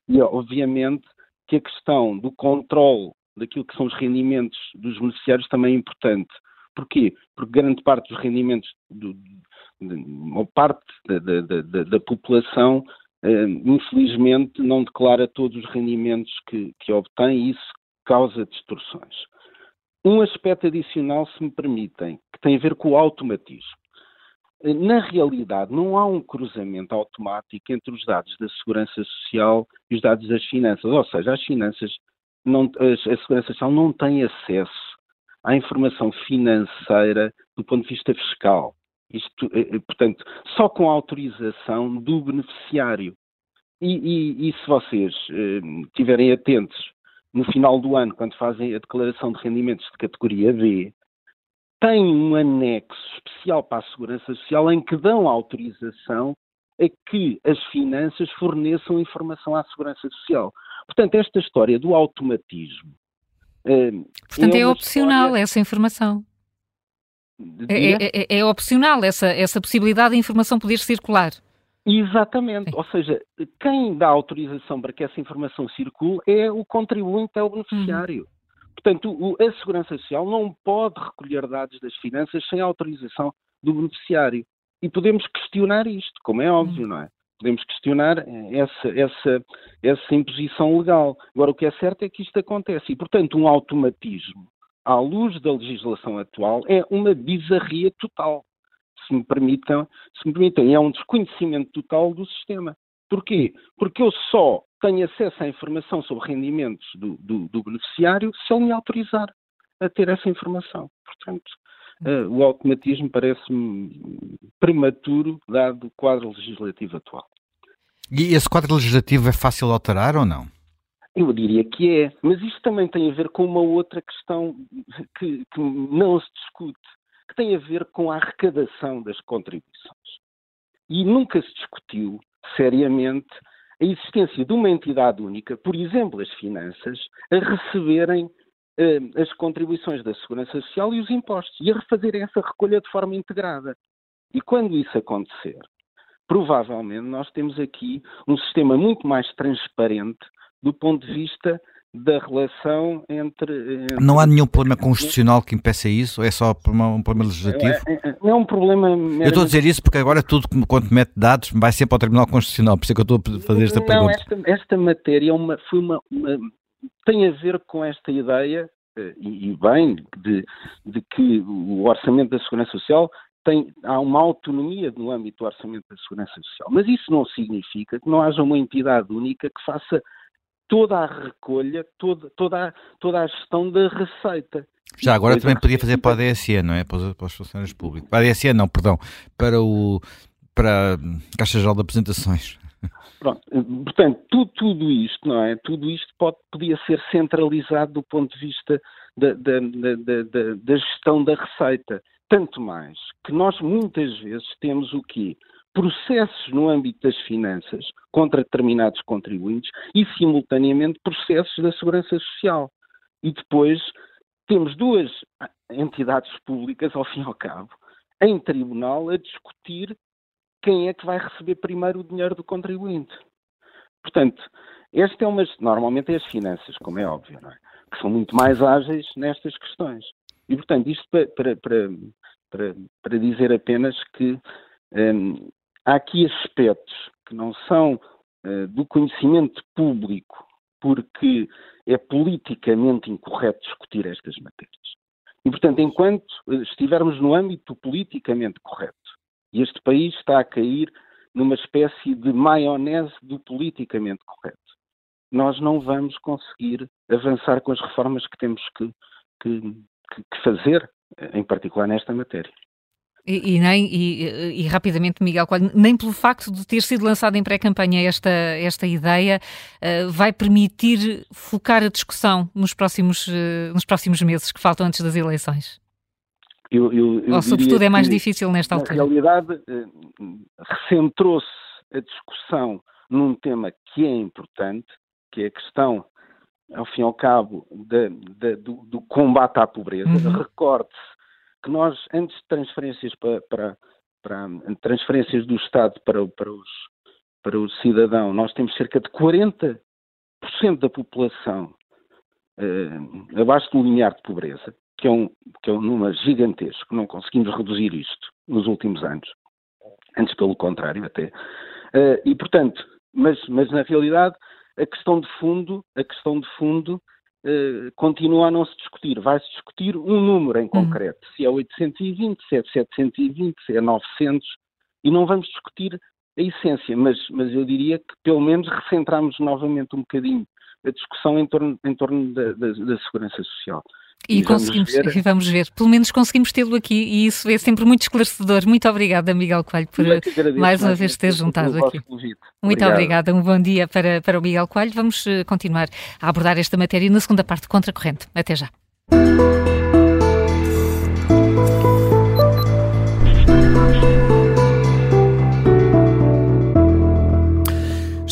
Speaker 5: e, obviamente, que a questão do controle daquilo que são os rendimentos dos beneficiários também é importante. Porquê? Porque grande parte dos rendimentos, do, uma parte da, da, da, da população, eh, infelizmente, não declara todos os rendimentos que, que obtém e isso causa distorções. Um aspecto adicional, se me permitem, que tem a ver com o automatismo. Eh, na realidade, não há um cruzamento automático entre os dados da Segurança Social e os dados das finanças. Ou seja, as finanças, não, a Segurança Social não tem acesso à informação financeira do ponto de vista fiscal. Isto, eh, eh, portanto, só com a autorização do beneficiário. E, e, e se vocês eh, estiverem atentos no final do ano, quando fazem a declaração de rendimentos de categoria B, tem um anexo especial para a Segurança Social em que dão autorização a que as finanças forneçam informação à Segurança Social. Portanto, esta história do automatismo
Speaker 2: Portanto, é, é opcional história... essa informação. É, é, é, é, opcional essa, essa possibilidade de informação poder circular.
Speaker 5: Exatamente. Sim. Ou seja, quem dá autorização para que essa informação circule é o contribuinte, é o beneficiário. Uhum. Portanto, o, a Segurança Social não pode recolher dados das finanças sem autorização do beneficiário. E podemos questionar isto, como é óbvio, uhum. não é? Podemos questionar essa, essa, essa imposição legal. Agora, o que é certo é que isto acontece e, portanto, um automatismo à luz da legislação atual é uma bizarria total. Se me permitam, se me permitam, é um desconhecimento total do sistema. Porquê? Porque eu só tenho acesso à informação sobre rendimentos do, do, do beneficiário se ele me autorizar a ter essa informação. Portanto, uh, o automatismo parece-me prematuro, dado o quadro legislativo atual.
Speaker 4: E esse quadro legislativo é fácil de alterar ou não?
Speaker 5: Eu diria que é, mas isto também tem a ver com uma outra questão que, que não se discute, que tem a ver com a arrecadação das contribuições. E nunca se discutiu seriamente a existência de uma entidade única, por exemplo, as finanças, a receberem as contribuições da Segurança Social e os impostos, e a refazerem essa recolha de forma integrada. E quando isso acontecer, provavelmente nós temos aqui um sistema muito mais transparente do ponto de vista da relação entre, entre,
Speaker 4: Não há nenhum problema constitucional que impeça isso? É só um problema legislativo?
Speaker 5: É, é, não é um problema. Meramente...
Speaker 4: Eu estou a dizer isso porque agora tudo quanto mete dados vai sempre ao Tribunal Constitucional, por isso é que eu estou a fazer esta
Speaker 5: não,
Speaker 4: pergunta.
Speaker 5: Esta, esta matéria é uma, foi uma, uma, tem a ver com esta ideia, eh, e, e bem, de, de que o orçamento da Segurança Social tem, há uma autonomia no âmbito do orçamento da Segurança Social. Mas isso não significa que não haja uma entidade única que faça toda a recolha, toda, toda, a, toda a gestão da receita.
Speaker 4: Já agora também podia fazer para a DSE, não é? Para os, para os funcionários públicos. Para a DSE não, perdão. Para, o, para a Caixa Geral de Apresentações.
Speaker 5: Pronto, portanto, tudo, tudo, isto, não é? Tudo isto pode, podia ser centralizado do ponto de vista da, da, da, da, gestão da receita. Tanto mais que nós muitas vezes temos o quê? Processos no âmbito das finanças contra determinados contribuintes e, simultaneamente, processos da segurança social. E depois temos duas entidades públicas, ao fim e ao cabo, em tribunal a discutir quem é que vai receber primeiro o dinheiro do contribuinte. Portanto, esta é uma. Normalmente é as finanças, como é óbvio, é? que são muito mais ágeis nestas questões. E, portanto, isto para, para, para, para dizer apenas que um, há aqui aspectos que não são uh, do conhecimento público porque é politicamente incorreto discutir estas matérias. E, portanto, enquanto estivermos no âmbito politicamente correto, e este país está a cair numa espécie de maionese do politicamente correto, nós não vamos conseguir avançar com as reformas que temos que, que, que fazer, em particular nesta matéria.
Speaker 2: E, e, nem, e, e, rapidamente, Miguel Coelho, nem pelo facto de ter sido lançada em pré-campanha esta, esta ideia, uh, vai permitir focar a discussão nos próximos, uh, nos próximos meses que faltam antes das eleições?
Speaker 5: Eu, eu, eu
Speaker 2: Ou, sobretudo, é mais difícil nesta altura?
Speaker 5: Na realidade, uh, recentrou-se a discussão num tema que é importante, que é a questão, ao fim e ao cabo, do, do, combate à pobreza. Uhum. Recorde-se que nós, antes de transferências para, para, para transferências do Estado para, para, os, para o cidadão, nós temos cerca de 40% da população eh, abaixo do limiar de pobreza, que é, um, que é um número gigantesco, não conseguimos reduzir isto nos últimos anos, antes pelo contrário até. Eh, e portanto, mas, mas na realidade a questão de fundo, a questão de fundo eh, continua a não se discutir. Vai-se discutir um número em uhum. concreto, se é 820, se é 720, se é 900, e não vamos discutir a essência, mas, mas eu diria que pelo menos recentramos novamente um bocadinho a discussão em torno, em torno da, da, da segurança social.
Speaker 2: E, e conseguimos, vamos ver. vamos ver, pelo menos conseguimos tê-lo aqui e isso é sempre muito esclarecedor. Muito obrigada, Miguel Coelho, por mais uma vez ter juntado aqui. Muito obrigada, um bom dia para, para o Miguel Coelho. Vamos eh, continuar a abordar esta matéria na segunda parte contra corrente. Até já.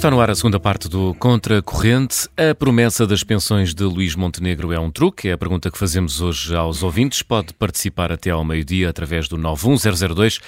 Speaker 1: Está no ar a segunda parte do Contra Corrente. A promessa das pensões de Luís Montenegro é um truque? É a pergunta que fazemos hoje aos ouvintes. Pode participar até ao meio-dia através do 91002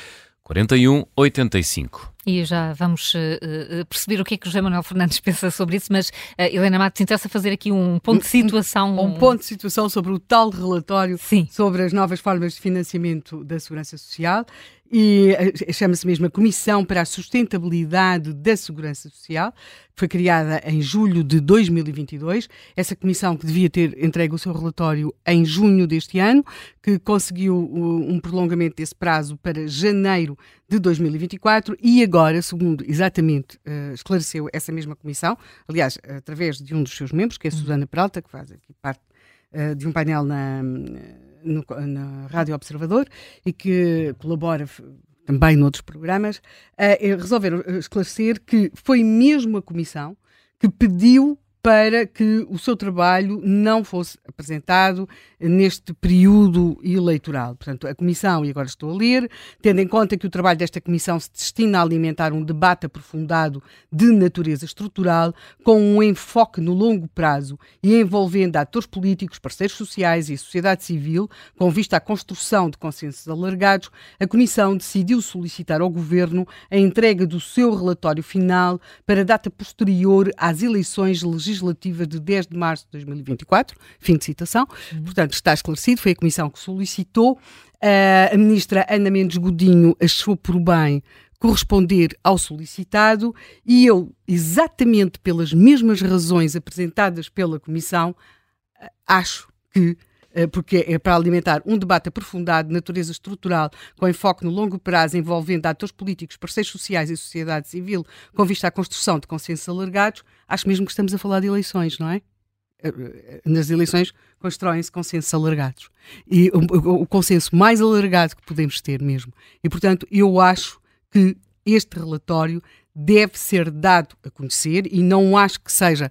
Speaker 1: 4185.
Speaker 2: E já vamos uh, perceber o que é que o José Manuel Fernandes pensa sobre isso, mas uh, Helena Matos interessa fazer aqui um ponto de situação.
Speaker 3: Um, um ponto de situação sobre o tal relatório Sim. sobre as novas formas de financiamento da Segurança Social e chama-se mesmo a Comissão para a Sustentabilidade da Segurança Social, foi criada em julho de 2022. Essa comissão que devia ter entregue o seu relatório em junho deste ano, que conseguiu um prolongamento desse prazo para janeiro de 2024 e agora, segundo exatamente uh, esclareceu essa mesma comissão, aliás, através de um dos seus membros, que é a Susana Peralta, que faz aqui parte uh, de um painel na, no, na Rádio Observador e que colabora também noutros programas, uh, resolveram esclarecer que foi mesmo a Comissão que pediu para que o seu trabalho não fosse apresentado neste período eleitoral. Portanto, a Comissão, e agora estou a ler, tendo em conta que o trabalho desta Comissão se destina a alimentar um debate aprofundado de natureza estrutural, com um enfoque no longo prazo e envolvendo atores políticos, parceiros sociais e sociedade civil, com vista à construção de consensos alargados, a Comissão decidiu solicitar ao Governo a entrega do seu relatório final para data posterior às eleições legislativas legislativa de 10 de março de 2024, fim de citação. Uhum. Portanto, está esclarecido, foi a Comissão que solicitou. Uh, a ministra Ana Mendes Godinho achou por bem corresponder ao solicitado e eu, exatamente pelas mesmas razões apresentadas pela Comissão, uh, acho que eh, porque é para alimentar um debate aprofundado de natureza estrutural, com enfoque no longo prazo, envolvendo atores políticos, parceiros sociais e sociedade civil, com vista à construção de consensos alargados, acho mesmo que estamos a falar de eleições, não é? Eh, eh, nas eleições constroem-se consensos alargados. E o, o consenso mais alargado que podemos ter mesmo. E, portanto, eu acho que este relatório deve ser dado a conhecer e não acho que seja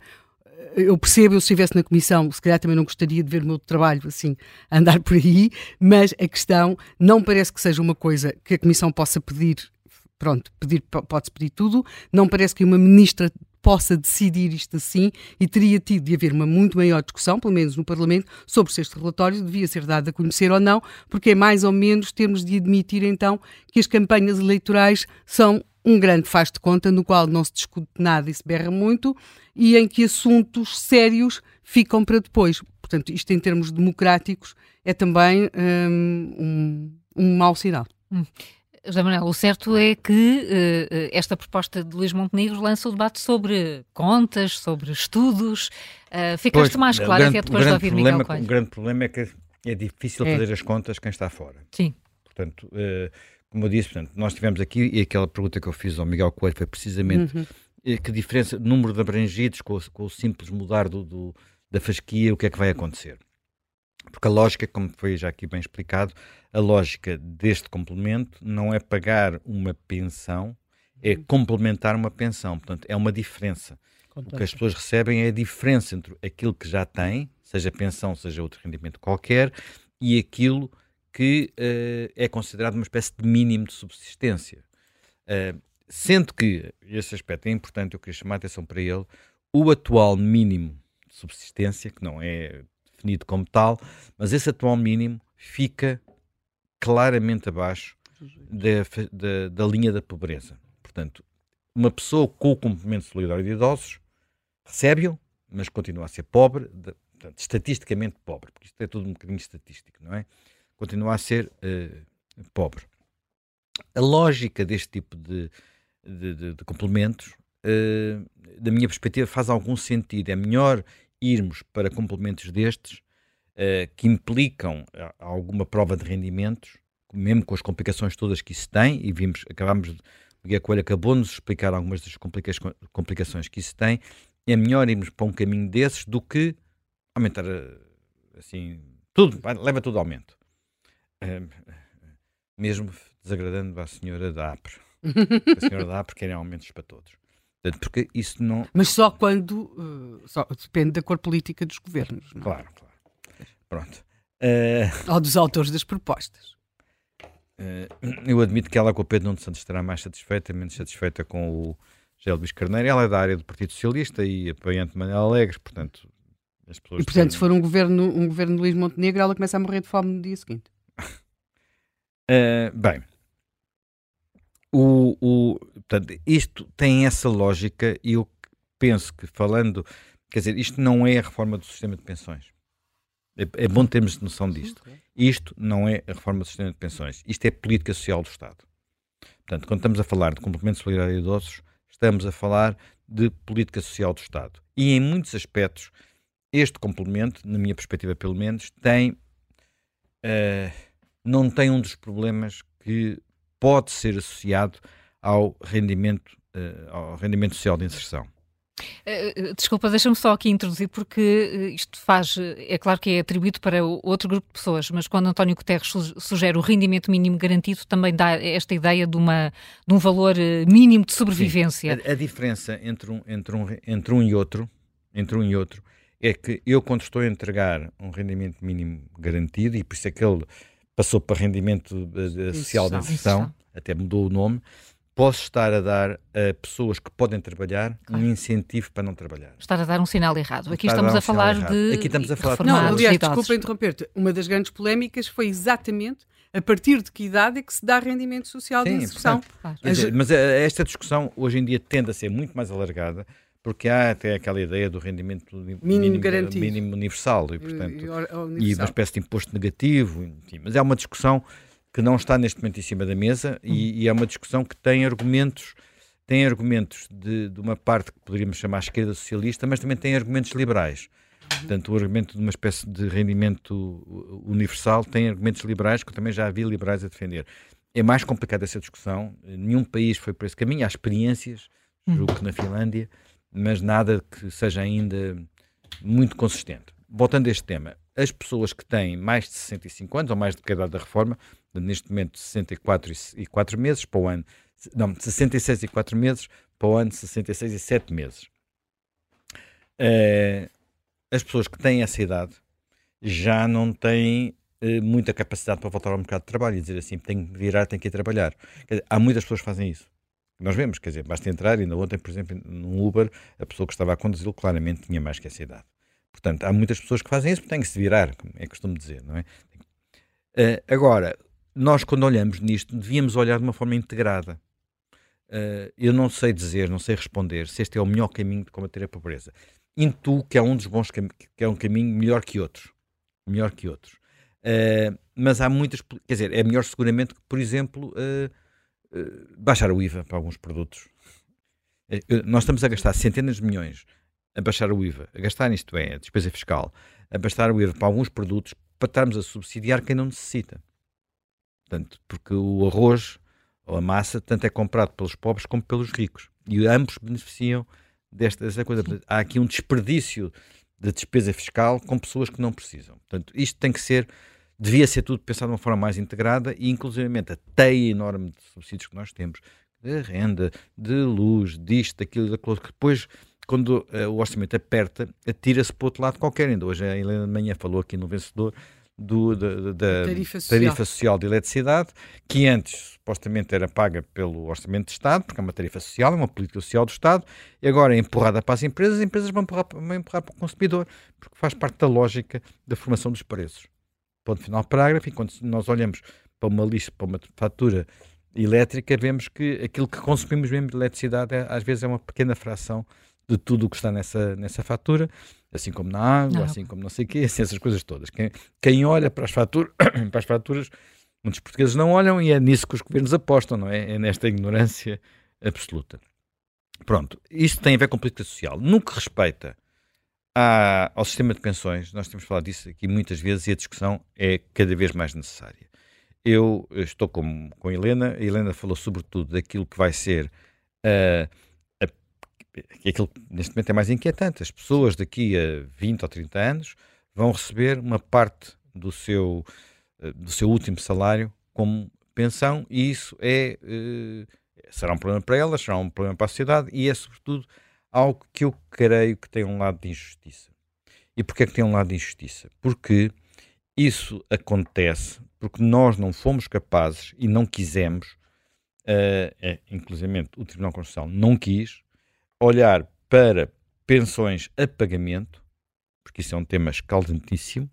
Speaker 3: eu percebo, eu se estivesse na comissão, se calhar também não gostaria de ver o meu trabalho assim andar por aí, mas a questão não parece que seja uma coisa que a comissão possa pedir, pronto, pedir, pode-se pedir tudo, não parece que uma ministra possa decidir isto assim e teria tido de haver uma muito maior discussão, pelo menos no Parlamento, sobre se este relatório devia ser dado a conhecer ou não, porque é mais ou menos termos de admitir então que as campanhas eleitorais são um grande faz de conta no qual não se discute nada e se berra muito e em que assuntos sérios ficam para depois. Portanto, isto em termos democráticos é também hum, um, um mau sinal. Hum.
Speaker 2: Já Manuel, o certo é que uh, esta proposta de Luís Montenegro lança o debate sobre contas, sobre estudos. Uh, ficaste pois, mais claro até depois de ouvir
Speaker 4: problema,
Speaker 2: Miguel Coelho.
Speaker 4: O grande problema é que é difícil é. fazer as contas quem está fora.
Speaker 2: Sim.
Speaker 4: Portanto, uh, como eu disse, portanto, nós tivemos aqui, e aquela pergunta que eu fiz ao Miguel Coelho foi precisamente uhum. que diferença, número de abrangidos com, com o simples mudar do, do, da fasquia, o que é que vai acontecer. Porque a lógica, como foi já aqui bem explicado, a lógica deste complemento não é pagar uma pensão, é uhum. complementar uma pensão. Portanto, é uma diferença. O que as pessoas recebem é a diferença entre aquilo que já têm, seja pensão, seja outro rendimento qualquer, e aquilo que uh, é considerado uma espécie de mínimo de subsistência. Uh, sendo que, esse aspecto é importante, eu queria chamar a atenção para ele, o atual mínimo de subsistência, que não é definido como tal, mas esse atual mínimo fica claramente abaixo da, da, da linha da pobreza. Portanto, uma pessoa com o complemento solidário de idosos recebe-o, mas continua a ser pobre, de, portanto, estatisticamente pobre, porque isto é tudo um bocadinho estatístico, não é? Continua a ser uh, pobre. A lógica deste tipo de, de, de, de complementos, uh, da minha perspectiva, faz algum sentido. É melhor irmos para complementos destes uh, que implicam alguma prova de rendimentos, mesmo com as complicações todas que isso tem, e vimos, acabamos de. Guia Coelho acabou-nos explicar algumas das complicações que isso tem. É melhor irmos para um caminho desses do que aumentar assim tudo, leva tudo ao aumento. Mesmo desagradando à senhora da APRE. a senhora da APRE quer aumentos para todos. Porque isso não.
Speaker 3: Mas só quando. Uh, só, depende da cor política dos governos. Não?
Speaker 4: É? Claro, claro. Pronto. Uh...
Speaker 3: Ou dos autores das propostas.
Speaker 4: Uh, eu admito que ela com o Pedro Nuno Santos estará mais satisfeita, menos satisfeita com o José Luís Carneiro. Ela é da área do Partido Socialista e apoiante de Manuel Alegre, portanto.
Speaker 3: As pessoas e portanto, têm... se for um governo, um governo de Luís Montenegro, ela começa a morrer de fome no dia seguinte.
Speaker 4: Uh, bem, o, o, portanto, isto tem essa lógica e eu penso que falando, quer dizer, isto não é a reforma do sistema de pensões. É, é bom termos noção disto. Isto não é a reforma do sistema de pensões. Isto é política social do Estado. Portanto, quando estamos a falar de complemento solidário de idosos, estamos a falar de política social do Estado. E em muitos aspectos, este complemento, na minha perspectiva pelo menos, tem uh, não tem um dos problemas que pode ser associado ao rendimento, uh, ao rendimento social de inserção.
Speaker 2: Eh, eh, desculpa, deixa-me só aqui introduzir, porque isto faz, é claro que é atribuído para outro grupo de pessoas, mas quando António Guterres sugere o rendimento mínimo garantido, também dá esta ideia de, uma, de um valor mínimo de sobrevivência.
Speaker 4: A, a, diferença entre um, entre, um, entre um e outro, entre um e outro, é que eu quando estou a entregar um rendimento mínimo garantido, e por isso é que ele passou para rendimento social de inserção, até mudou o nome, posso estar a dar a pessoas que podem trabalhar claro. um incentivo para não trabalhar.
Speaker 2: Estar a dar um sinal errado. Aqui estamos a, a falar de.
Speaker 4: Aqui estamos a falar de.
Speaker 3: Não, aliás, desculpa interromper-te. Uma das grandes polémicas foi exatamente a partir de que idade é que se dá rendimento social Sim, de inserção.
Speaker 4: Claro. Dizer, mas eh, esta discussão hoje em dia tende a ser muito mais alargada porque há até aquela ideia do rendimento mínimo, mínimo, garantido. mínimo universal e, portanto, e, e, uma espécie de imposto negativo, enfim, mas é uma discussão que não está neste momento em cima da mesa e, uhum. e é uma discussão que tem argumentos tem argumentos de, de, uma parte que poderíamos chamar esquerda socialista, mas também tem argumentos liberais. Uhum. Portanto, o argumento de uma espécie de rendimento universal tem argumentos liberais, que eu também já havia liberais a defender. É mais complicada essa discussão. Nenhum país foi por esse caminho. Há experiências, julgo que na Finlândia, mas nada que seja ainda muito consistente. Voltando a este tema, as pessoas que têm mais de 65 anos, ou mais do que a idade da reforma, neste momento 64 e 4 meses para o ano, não, 66 e 4 meses para o ano 66 e 7 meses. Uh, as pessoas que têm essa idade já não têm uh, muita capacidade para voltar ao mercado de trabalho e dizer assim, tenho que virar, tenho que ir trabalhar. Dizer, há muitas pessoas que fazem isso. Nós vemos, quer dizer, basta entrar, ainda ontem, por exemplo, num Uber, a pessoa que estava a conduzi-lo claramente tinha mais que essa idade. Portanto, há muitas pessoas que fazem isso porque têm que se virar, como é costume dizer, não é? Uh, agora, nós quando olhamos nisto, devíamos olhar de uma forma integrada. Uh, eu não sei dizer, não sei responder se este é o melhor caminho de combater a pobreza. Intuo que é um dos bons que é um caminho melhor que outros. Melhor que outros. Uh, mas há muitas, quer dizer, é melhor seguramente que, por exemplo, uh, baixar o IVA para alguns produtos. Uh, nós estamos a gastar centenas de milhões a baixar o IVA, a gastar isto é, a despesa fiscal, a baixar o IVA para alguns produtos para estarmos a subsidiar quem não necessita. Portanto, porque o arroz ou a massa tanto é comprado pelos pobres como pelos ricos. E ambos beneficiam desta, desta coisa. Há aqui um desperdício de despesa fiscal com pessoas que não precisam. Portanto, isto tem que ser, devia ser tudo pensado de uma forma mais integrada e, inclusivamente, a teia enorme de subsídios que nós temos, de renda, de luz, disto, daquilo, daquilo, que depois quando uh, o orçamento aperta, atira-se para outro lado qualquer. Ainda hoje a Helena de Manhã falou aqui no vencedor do, da, da
Speaker 3: tarifa, social.
Speaker 4: tarifa, social. de eletricidade, que antes supostamente era paga pelo Orçamento de Estado, porque é uma tarifa social, é uma política social do Estado, e agora é empurrada para as empresas, as empresas vão empurrar, vão empurrar para o consumidor, porque faz parte da lógica da formação dos preços. Ponto final parágrafo, e quando nós olhamos para uma lista, para uma fatura elétrica, vemos que aquilo que consumimos mesmo de eletricidade é, às vezes é uma pequena fração de tudo o que está nessa, nessa fatura, assim como na água, não. assim como não sei o quê, assim, essas coisas todas. Quem, quem olha para as, fatura, para as faturas, muitos portugueses não olham e é nisso que os governos apostam, não é? É nesta ignorância absoluta. Pronto, isto tem a ver com política social. No que respeita à, ao sistema de pensões, nós temos falado disso aqui muitas vezes e a discussão é cada vez mais necessária. Eu estou com, com a Helena, a Helena falou sobretudo daquilo que vai ser uh, que aquilo que neste momento é mais inquietante. As pessoas daqui a 20 ou 30 anos vão receber uma parte do seu, eh, do seu último salário como pensão e isso é, eh, será um problema para elas, será um problema para a sociedade e é sobretudo algo que eu creio que tem um lado de injustiça. E porquê é que tem um lado de injustiça? Porque isso acontece porque nós não fomos capazes e não quisemos, uh, é, inclusive o Tribunal Constitucional não quis, olhar para pensões a pagamento, porque isso é um tema escaldantíssimo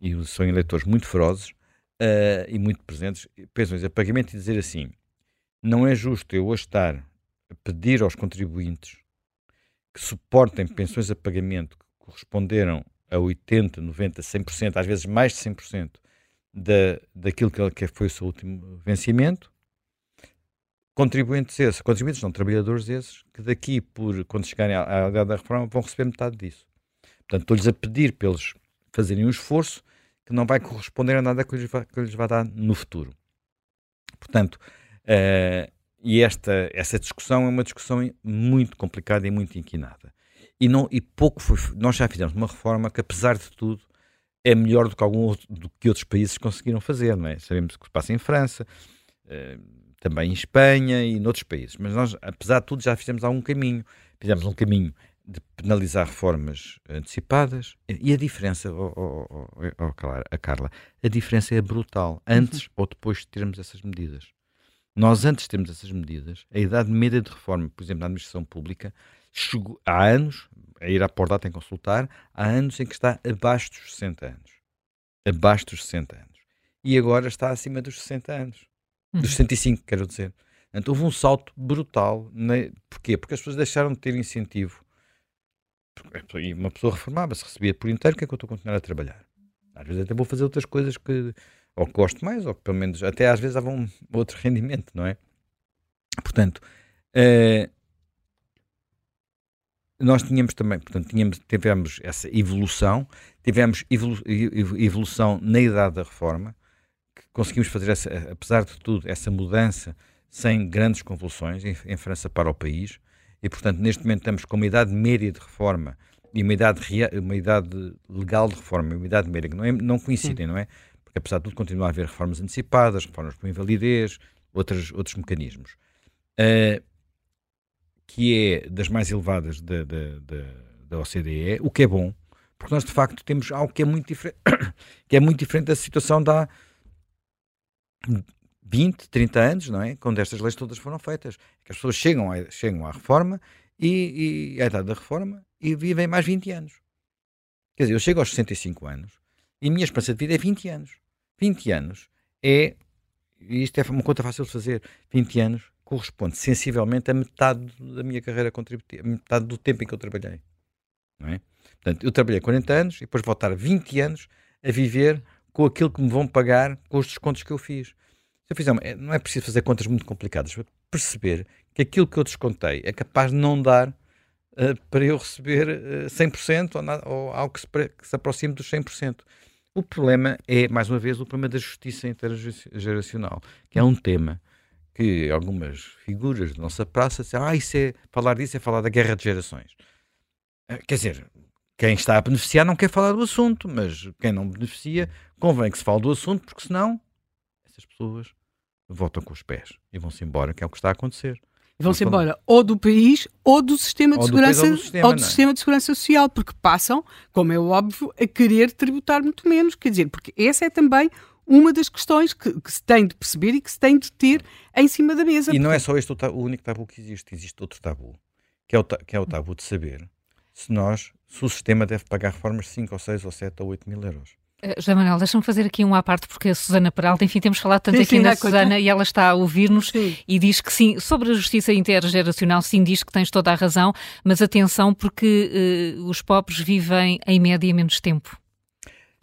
Speaker 4: e são eleitores muito ferozes uh, e muito presentes, pensões a pagamento e dizer assim: não é justo eu hoje estar a pedir aos contribuintes que suportem pensões a pagamento que corresponderam a 80, 90, 100%, às vezes mais de 100% da, daquilo que foi o seu último vencimento, contribuintes esses, contribuintes não, trabalhadores esses, que daqui, por quando chegarem à, idade da reforma, vão receber metade disso. Portanto, estou-lhes a pedir para eles fazerem um esforço que não vai corresponder a nada que lhes vai, que lhes vai dar no futuro. Portanto, uh, e esta, essa discussão é uma discussão muito complicada e muito inquinada. E, não, e pouco foi, nós já fizemos uma reforma que, apesar de tudo, é melhor do que, algum outro, do que outros países conseguiram fazer, não é? Sabemos o que se passa em França, uh, também em Espanha e noutros países. Mas nós, apesar de tudo, já fizemos algum caminho. Fizemos um caminho de penalizar reformas antecipadas e a diferença, oh, oh, oh, oh a Carla, a diferença é brutal, antes uhum. ou depois de termos essas medidas. Nós, antes de termos essas medidas, a idade média de reforma, por exemplo, na administração pública, chegou, há anos, a ir à porta tem consultar, há anos em que está abaixo dos 60 anos. Abaixo dos 60 anos. E agora está acima dos 60 anos dos 65, uhum. quero dizer. Portanto, houve um salto brutal. Né? Porquê? Porque as pessoas deixaram de ter incentivo. E uma pessoa reformava-se, recebia por inteiro, que é que eu estou a continuar a trabalhar? Às vezes até vou fazer outras coisas que ou que gosto mais, ou que pelo menos até às vezes dava um outro rendimento, não é? Portanto, eh, nós tínhamos também, portanto, tínhamos, tivemos essa evolução, tivemos evolu evolução na idade da reforma, conseguimos fazer, essa, apesar de tudo, essa mudança sem grandes convulsões em, em, França para o país. E, portanto, neste momento estamos com uma idade média de reforma e uma idade, uma idade legal de reforma, uma idade média que não, é, não coincidem, Sim. não é? Porque, apesar de tudo, continua a haver reformas antecipadas, reformas por invalidez, outros, outros mecanismos. Uh, que é das mais elevadas da, da, da, da OCDE, o que é bom, porque nós de facto temos algo que é muito diferente, que é muito diferente da situação da, 20, 30 anos, não é? Quando estas leis todas foram feitas. Que as pessoas chegam, a, chegam à reforma e, e à idade da reforma e vivem mais 20 anos. Quer dizer, eu chego aos 65 anos e a minha esperança de vida é 20 anos. 20 anos é, e isto é uma conta fácil de fazer, 20 anos corresponde sensivelmente a metade da minha carreira contributiva, metade do tempo em que eu trabalhei. Não é? Portanto, eu trabalhei 40 anos e depois vou estar 20 anos a viver com aquilo que me vão pagar com os descontos que eu fiz. Se eu fizer, uma, não é preciso fazer contas muito complicadas para perceber que aquilo que eu descontei é capaz de não dar uh, para eu receber uh, 100% ou, ou algo que se, que se aproxime dos 100%. O problema é, mais uma vez, o problema da justiça intergeracional, que é um tema que algumas figuras da nossa praça dizem, ah, isso é, falar disso é falar da guerra de gerações. Eh, quer dizer, quem está a beneficiar não quer falar do assunto, mas quem não beneficia convém que se fale do assunto, porque senão essas pessoas votam com os pés e vão-se embora, que é o que está a acontecer.
Speaker 3: Vão-se embora ou do país ou do sistema de segurança do sistema, ou do é? sistema de segurança social, porque passam, como é óbvio, a querer tributar muito menos. Quer dizer, porque essa é também uma das questões que, que, se tem de perceber e que se tem de ter em cima da mesa.
Speaker 4: E não é só este o, o, único tabu que existe, existe outro tabu, que é o, que é o tabu de saber se nós, se o sistema deve pagar reformas de 5 ou 6 ou 7 ou 8 mil euros.
Speaker 2: Uh, José Manuel, deixa-me fazer aqui um à parte, porque a Susana Peralta, enfim, temos falado tanto sim, aqui sim, da Susana e ela está a ouvir-nos e diz que sim, sobre a justiça intergeracional, sim, diz que tens toda a razão, mas atenção, porque uh, os pobres vivem em média menos tempo.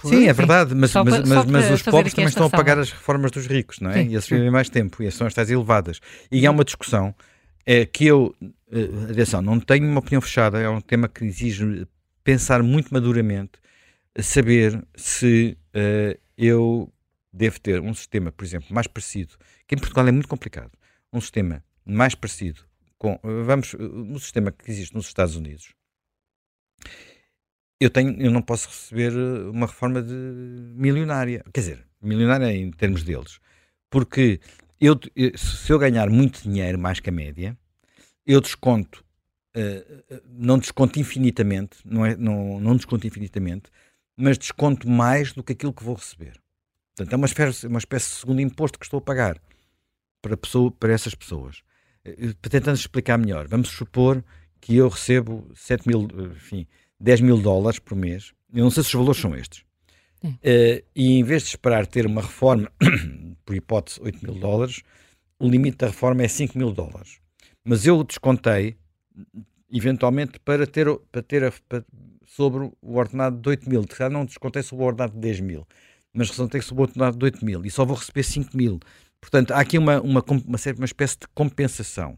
Speaker 4: Sim, é verdade, mas, mas, para, mas, mas os pobres também estão a pagar as reformas dos ricos, não é? Sim, e eles vivem mais tempo, e são as tais elevadas. E há uma discussão é, que eu, uh, atenção, não tenho uma opinião fechada, é um tema que exige pensar muito maduramente saber se uh, eu devo ter um sistema, por exemplo, mais parecido, que em Portugal é muito complicado, um sistema mais parecido com, vamos, no sistema que existe nos Estados Unidos, eu, tenho, eu não posso receber uma reforma de milionária, quer dizer, milionária em termos deles, porque eu, se eu ganhar muito dinheiro, mais que a média, eu desconto, uh, não desconto infinitamente, não, é, não, não desconto infinitamente, mas desconto mais do que aquilo que vou receber. Portanto, é uma espécie, uma espécie de segundo imposto que estou a pagar para, pessoa, para essas pessoas. Eh, tentando explicar melhor, vamos supor que eu recebo 7 mil, enfim, 10 mil dólares por mês. Eu não sei se os valores são estes. Uh, e em vez de esperar ter uma reforma, por hipótese, 8 mil dólares, o limite da reforma é 5 mil dólares. Mas eu descontei, eventualmente, para ter, para ter a, para, sobre o ordenado de 8 mil. Já não descontei sobre o ordenado de 10 mil, mas descontei sobre o ordenado de 8 mil e só vou receber 5 mil. Portanto, há aqui uma, uma, uma, uma espécie de compensação.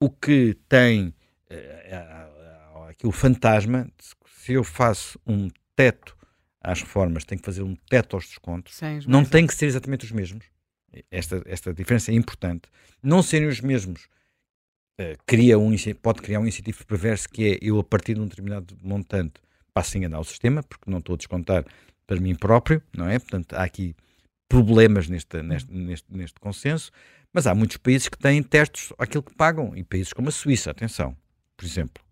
Speaker 4: O que tem uh, aqui o fantasma, se eu faço um teto às reformas, tenho que fazer um teto aos descontos, Sim, não tem que ser exatamente os mesmos. Esta, esta diferença é importante. Não serem os mesmos uh, cria um, pode criar um incentivo perverso que é eu, a partir de um determinado montante, passo a enganar o sistema, porque não estou a descontar para mim próprio, não é? Portanto, há aqui problemas neste, neste, neste, neste consenso, mas há muitos países que têm testes àquilo que pagam, e países como a Suíça, atenção, por exemplo.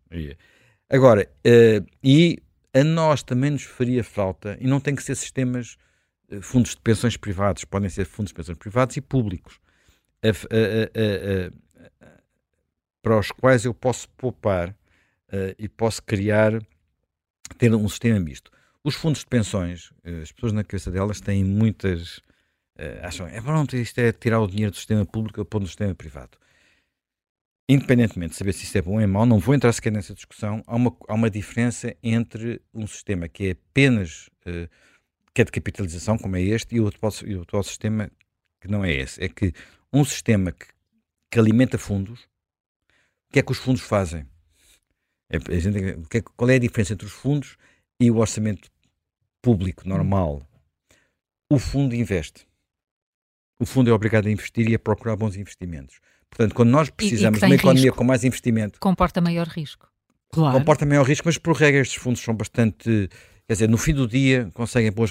Speaker 4: Agora, uh, e a nós também nos faria falta, e não tem que ser sistemas, uh, fundos de pensões privados, podem ser fundos de pensões privados e públicos. A, a, a, para os quais eu posso poupar uh, e posso criar, ter um sistema misto. Os fundos de pensões, uh, as pessoas na cabeça delas têm muitas. Uh, acham, é pronto, isto é tirar o dinheiro do sistema público e pôr no sistema privado. Independentemente de saber se isso é bom ou é mau, não vou entrar sequer nessa discussão. Há uma, há uma diferença entre um sistema que é apenas que é de capitalização, como é este, e e o atual sistema que não é esse. É que um sistema que, que alimenta fundos que é que os fundos fazem? É, gente, é, qual é a diferença entre os fundos e o orçamento público normal? O fundo investe. O fundo é obrigado a investir e a procurar bons investimentos. Portanto, quando nós precisamos de uma economia risco. com mais investimento.
Speaker 2: Comporta maior risco.
Speaker 4: Claro. Comporta maior risco, mas por regra estes fundos são bastante. Quer dizer, no fim do dia conseguem boas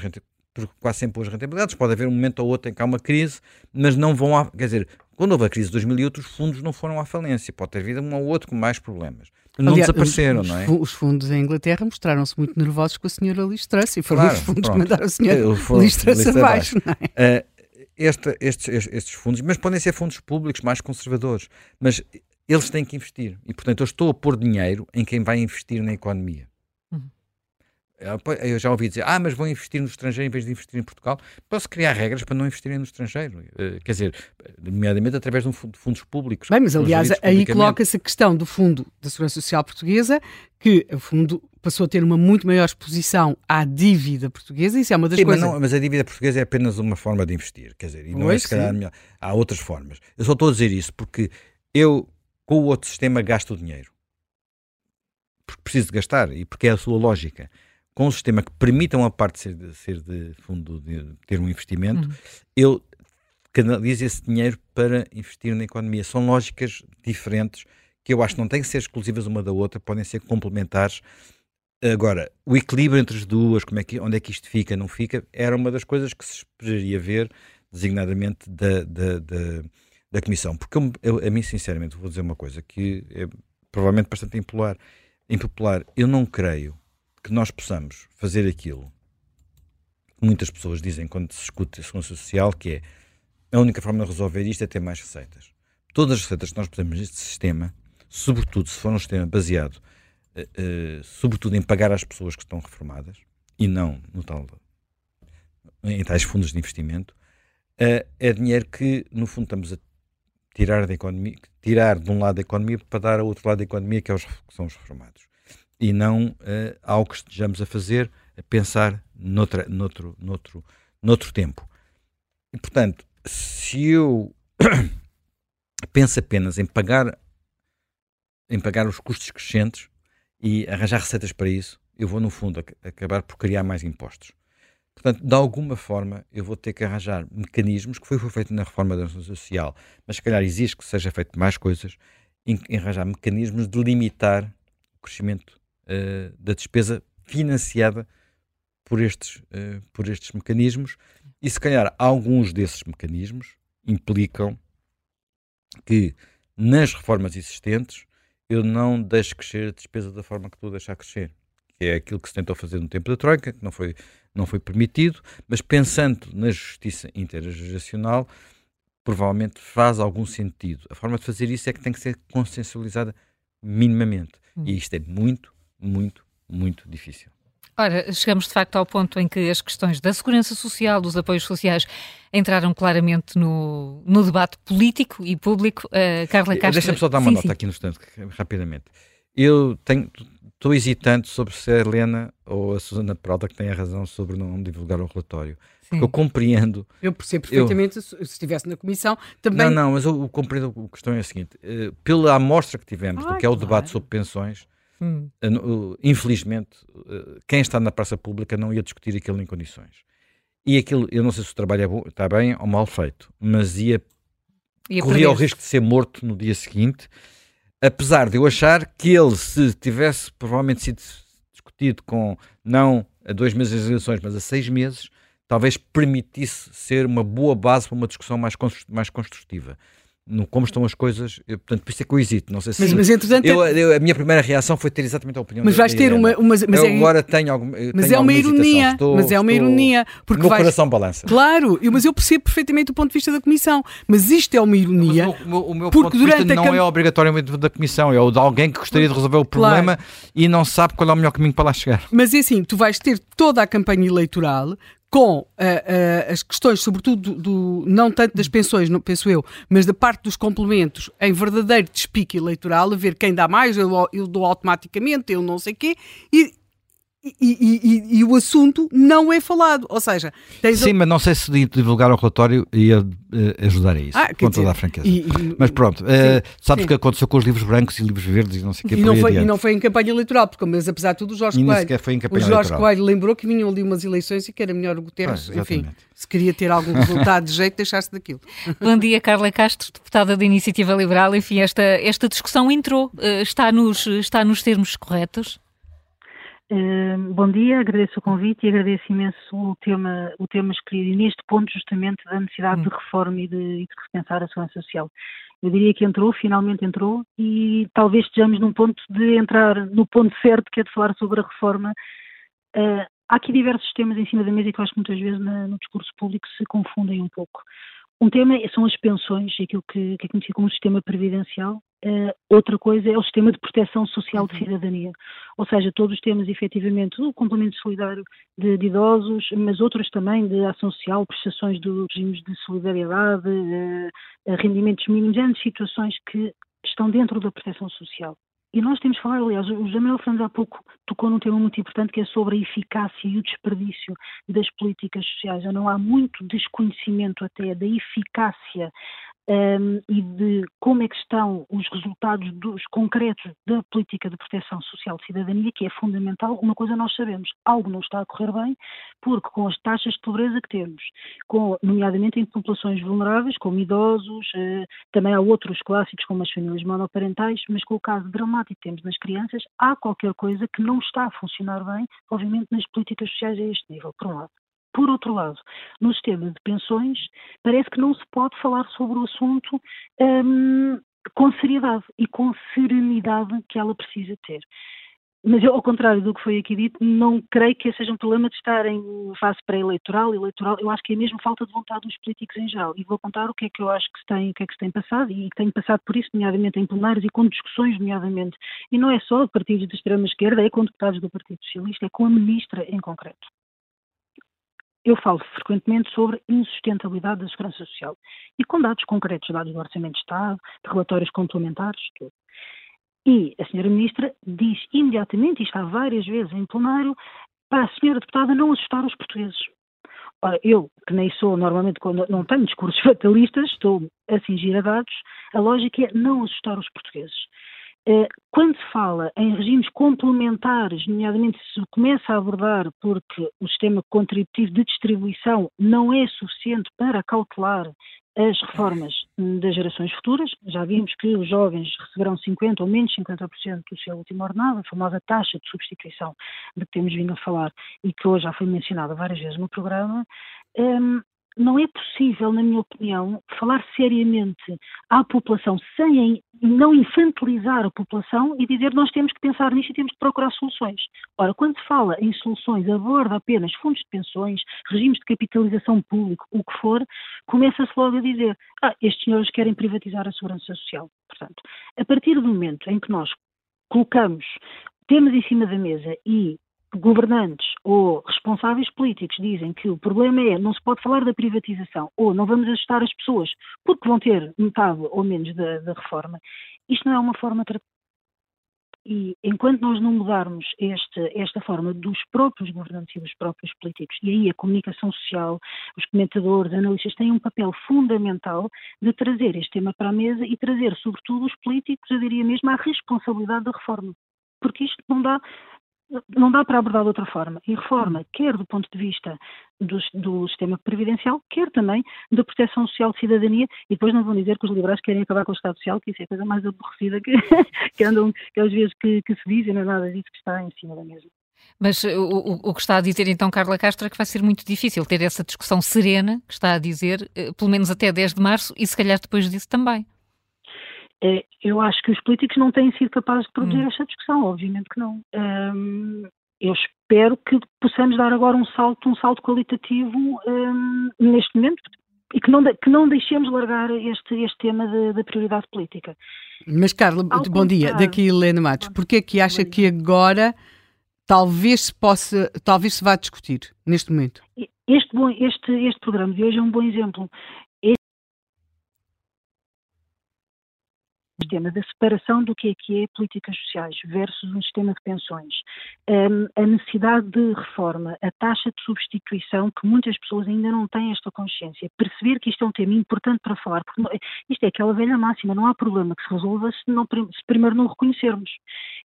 Speaker 4: quase sempre boas rentabilidades. Pode haver um momento ou outro em que há uma crise, mas não vão. A, quer dizer, quando houve a crise de 2008, os fundos não foram à falência. Pode ter havido um ou outro com mais problemas. Não Aliás, desapareceram,
Speaker 3: os,
Speaker 4: não é?
Speaker 3: Os fundos em Inglaterra mostraram-se muito nervosos com a senhora Liz Truss e foram claro, os fundos pronto. que mandaram a senhora Liz Truss abaixo. É?
Speaker 4: Uh, esta, estes, estes fundos, mas podem ser fundos públicos mais conservadores, mas eles têm que investir. E, portanto, eu estou a pôr dinheiro em quem vai investir na economia. Eu já ouvi dizer, ah, mas vão investir no estrangeiro em vez de investir em Portugal. Posso criar regras para não investirem no estrangeiro. Uh, quer dizer, nomeadamente através de, fundos públicos.
Speaker 3: Bem, mas aliás, aí coloca-se a questão do Fundo da Segurança Social Portuguesa, que o fundo passou a ter uma muito maior exposição à dívida portuguesa. Isso é uma das
Speaker 4: sim,
Speaker 3: coisas.
Speaker 4: Mas, não, mas, a dívida portuguesa é apenas uma forma de investir, quer dizer, e não é se calhar melhor. Há outras formas. Eu só estou a dizer isso porque eu, com o outro sistema, gasto o dinheiro. Porque preciso de gastar e porque é a sua lógica. Com um sistema que permita uma parte ser de, ser de fundo, de ter um investimento, uhum. eu canalizo esse dinheiro para investir na economia. São lógicas diferentes que eu acho que não têm que ser exclusivas uma da outra, podem ser complementares. Agora, o equilíbrio entre as duas, como é que, onde é que isto fica, não fica, era uma das coisas que se esperaria ver, designadamente da, da, da, da Comissão. Porque eu, eu, a mim, sinceramente, vou dizer uma coisa que é provavelmente bastante impopular. impopular. Eu não creio que nós possamos fazer aquilo que muitas pessoas dizem quando se escuta a segurança social, que é a única forma de resolver isto é ter mais receitas. Todas as receitas que nós podemos neste sistema sobretudo se for um sistema baseado, uh, uh, sobretudo em pagar às pessoas que estão reformadas e não no tal, em tais fundos de investimento, uh, é dinheiro que, no fundo, estamos a tirar da economia, tirar de um lado da economia para dar ao outro lado da economia, que, é os, que são os reformados. E não algo que estejamos a fazer, a pensar noutra, noutro, noutro, noutro tempo. E, portanto, se eu penso apenas em pagar em pagar os custos crescentes e arranjar receitas para isso, eu vou, no fundo, acabar por criar mais impostos. Portanto, de alguma forma, eu vou ter que arranjar mecanismos, que foi foi feito na reforma da Segurança Social, mas se calhar existe que seja feito mais coisas, em, em arranjar mecanismos de limitar o crescimento uh, da despesa financiada por estes, uh, por estes mecanismos. E se calhar alguns desses mecanismos implicam que nas reformas existentes eu não deixo crescer a despesa da forma que estou a deixar crescer. Que é aquilo que se tentou fazer no tempo da Troika, que não foi, não foi permitido, mas pensando na justiça intergeracional, provavelmente faz algum sentido. A forma de fazer isso é que tem que ser consensualizada minimamente. Hum. E isto é muito, muito, muito difícil.
Speaker 2: Ora, chegamos de facto ao ponto em que as questões da segurança social, dos apoios sociais, entraram claramente no, no debate político e público. Uh, Carla Castro...
Speaker 4: Deixa-me só dar uma sim, nota sim. aqui no instante, rapidamente. Eu tenho, estou hesitante sobre se a Helena ou a Susana Peralta que tem a razão sobre não divulgar o relatório. Porque eu compreendo.
Speaker 3: Eu percebo perfeitamente, eu, se estivesse na comissão, também.
Speaker 4: Não, não, mas eu compreendo. A questão é a seguinte: uh, pela amostra que tivemos Ai, do que é o claro. debate sobre pensões, Hum. Infelizmente, eh, quem está na praça pública não ia discutir aquilo em condições. E aquilo, eu não sei se o trabalho é bom, está bem ou mal feito, mas ia, ia corria o risco de ser morto no dia seguinte, apesar de eu achar que ele, se tivesse provavelmente sido discutido com não a dois meses das eleições, mas a seis meses, talvez permitisse ser uma boa base para uma discussão mais, mais construtiva no como estão as coisas, eu, portanto, por isso é que eu hesito. Não sei se.
Speaker 3: Mas, mas entretanto.
Speaker 4: Eu, eu, a minha primeira reação foi ter exatamente a opinião
Speaker 3: Mas vais ter uma. uma mas
Speaker 4: eu é, agora tenho alguma.
Speaker 3: Mas
Speaker 4: tenho
Speaker 3: é uma ironia. Estou, mas é uma ironia. Porque
Speaker 4: o meu
Speaker 3: vais,
Speaker 4: coração balança.
Speaker 3: Claro, eu, mas eu percebo perfeitamente o ponto de vista da Comissão. Mas isto é uma ironia.
Speaker 4: o meu, o meu ponto de vista não é obrigatoriamente da Comissão, é o de alguém que gostaria de resolver o problema claro. e não sabe qual é o melhor caminho para lá chegar.
Speaker 3: Mas é assim, tu vais ter toda a campanha eleitoral com uh, uh, as questões, sobretudo, do, do, não tanto das pensões, não, penso eu, mas da parte dos complementos em verdadeiro despique eleitoral, a ver quem dá mais, eu, eu dou automaticamente, eu não sei quê, e, e, e, e, o assunto não é falado. Ou seja,
Speaker 4: Sim, mas não sei se divulgar o relatório ia uh, ajudar a isso, ah, com toda a franqueza. E, mas pronto, uh, sabes o que aconteceu com os livros brancos e livros verdes e não sei o que.
Speaker 3: E não, foi, e não foi em campanha eleitoral, porque, mas apesar de tudo, o Jorge Coelho,
Speaker 4: foi em campanha
Speaker 3: o Jorge
Speaker 4: eleitoral.
Speaker 3: Coelho lembrou que vinham ali umas eleições e que era melhor o Guterres, enfim, se queria ter algum resultado de jeito, deixasse daquilo.
Speaker 2: Bom dia, Carla Castro, deputada da Iniciativa Liberal. Enfim, esta, esta discussão entrou, uh, está, nos, está nos termos corretos?
Speaker 6: Bom dia, agradeço o convite e agradeço imenso o tema, o tema escolhido e neste ponto justamente da necessidade hum. de reforma e de, e de repensar a segurança social. Eu diria que entrou, finalmente entrou e talvez estejamos num ponto de entrar no ponto certo que é de falar sobre a reforma. Uh, há aqui diversos temas em cima da mesa que eu acho que muitas vezes no discurso público se confundem um pouco. Um tema são as pensões, aquilo que, que é conhecido como sistema previdencial, Uh, outra coisa é o sistema de proteção social de uhum. cidadania, ou seja, todos os temas efetivamente o complemento solidário de, de, idosos, mas outros também de ação social, prestações dos regimes de solidariedade, uh, rendimentos mínimos, grandes situações que estão dentro da proteção social. E nós temos falar, aliás, o José Manuel Fernandes há pouco tocou num tema muito importante que é sobre a eficácia e o desperdício das políticas sociais. Não há muito desconhecimento até da eficácia um, e de como é que estão os resultados dos concretos da política de proteção social de cidadania, que é fundamental. Uma coisa nós sabemos, algo não está a correr bem, porque com as taxas de pobreza que temos, com, nomeadamente em populações vulneráveis, como idosos, uh, também há outros clássicos como as famílias monoparentais, mas com o caso dramático que temos nas crianças, há qualquer coisa que não está a funcionar bem, obviamente, nas políticas sociais a este nível, por um lado. Por outro lado, no sistema de pensões, parece que não se pode falar sobre o assunto hum, com seriedade e com serenidade que ela precisa ter. Mas eu, ao contrário do que foi aqui dito, não creio que seja um problema de estar em fase pré-eleitoral, eleitoral. Eu acho que é mesmo falta de vontade dos políticos em geral. E vou contar o que é que eu acho que se tem, o que é que se tem passado e que tenho passado por isso, nomeadamente em plenários e com discussões, nomeadamente. E não é só de partidos de extrema-esquerda, é com deputados do Partido Socialista, é com a ministra em concreto eu falo frequentemente sobre insustentabilidade da segurança social e com dados concretos, dados do Orçamento de Estado, de relatórios complementares, tudo. E a senhora ministra diz imediatamente, e está várias vezes em plenário, para a senhora deputada não assustar os portugueses. Ora, eu, que nem sou normalmente, quando não tenho discursos fatalistas, estou a cingir a dados, a lógica é não assustar os portugueses. Eh, quando se fala em regimes complementares, nomeadamente se começa a abordar porque o sistema contributivo de distribuição não é suficiente para cautelar as reformas das gerações futuras, já vimos que os jovens receberão 50% ou menos 50% do seu último ordenado, a famosa taxa de substituição de que temos vindo a falar e que hoje já foi mencionada várias vezes no programa, ehm, não é possível, na minha opinião, falar seriamente à população sem não infantilizar a população e dizer nós temos que pensar nisto e temos que procurar soluções. Ora, quando se fala em soluções, aborda apenas fundos de pensões, regimes de capitalização público, o que for, começa-se logo a dizer ah, estes senhores querem privatizar a segurança social. Portanto, a partir do momento em que nós colocamos temas em cima da mesa e governantes ou responsáveis políticos dizem que o problema é não se pode falar da privatização ou não vamos ajustar as pessoas porque vão ter metade ou menos da, da reforma, isto não é uma forma e enquanto nós não mudarmos este, esta forma dos próprios governantes e dos próprios políticos, e aí a comunicação social, os comentadores, analistas têm um papel fundamental de trazer este tema para a mesa e trazer, sobretudo, os políticos, eu diria mesmo, à responsabilidade da reforma. Porque isto não dá, não dá para abordar de outra forma. E reforma, quer do ponto de vista do, do, sistema previdencial, quer também da proteção social de cidadania, e depois não vão dizer que os liberais querem acabar com o Estado Social, que isso é a coisa mais aborrecida que, que andam, que às vezes que, que se diz, e não é nada disso que está em cima da mesa.
Speaker 2: Mas o, o, o, que está a dizer então Carla Castro é que vai ser muito difícil ter essa discussão serena, que está a dizer, eh, pelo menos até 10 de março, e se calhar depois disso também.
Speaker 6: É, eu acho que os políticos não têm sido capazes de produzir hum. esta discussão, obviamente que não. Um, eu espero que possamos dar agora um salto, um salto qualitativo um, neste momento e que não, que não deixemos largar este, este tema da prioridade política.
Speaker 3: Mas, Carla, Ao bom dia. Daqui Helena Matos. Porquê é que acha que agora talvez se possa, talvez se vá discutir neste momento?
Speaker 6: Este, bom, este, este programa de hoje é um bom exemplo. Sistema da separação do que é que é políticas sociais versus um sistema de pensões, um, a necessidade de reforma, a taxa de substituição, que muitas pessoas ainda não têm esta consciência, perceber que isto é um tema importante para falar, porque isto é aquela velha máxima, não há problema que se resolva se, não, se primeiro não o reconhecermos.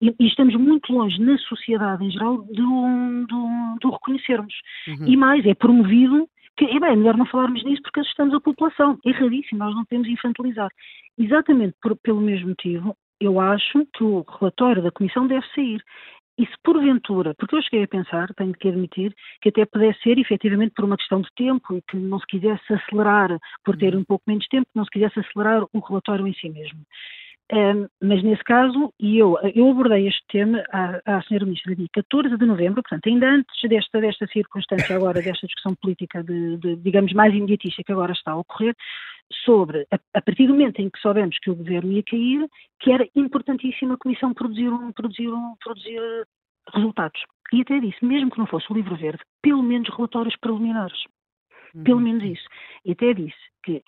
Speaker 6: E, e, estamos muito longe, na sociedade em geral, do, do, do reconhecermos. Uhum. E mais, é promovido que é, bem, é melhor não falarmos nisso porque assustamos a população. Erradíssimo, nós não podemos infantilizar. Exatamente por, pelo mesmo motivo, eu acho que o relatório da Comissão deve sair. E se porventura, porque eu cheguei a pensar, tenho que admitir, que até pudesse ser efetivamente por uma questão de tempo e que não se quisesse acelerar, por ter uhum. um pouco menos tempo, não se quisesse acelerar o relatório em si mesmo. Um, mas nesse caso, e eu, eu abordei este tema à, à Sra. Ministra dia 14 de novembro, portanto, ainda antes desta, desta circunstância agora, desta discussão política, de, de, digamos, mais imediatista que agora está a ocorrer, sobre, a, a, partir do momento em que soubemos que o governo ia cair, que era importantíssima a Comissão produzir, um, produzir, um, produzir resultados. E até disse, mesmo que não fosse o livro verde, pelo menos relatórios preliminares. Pelo uhum. menos isso. E até disse que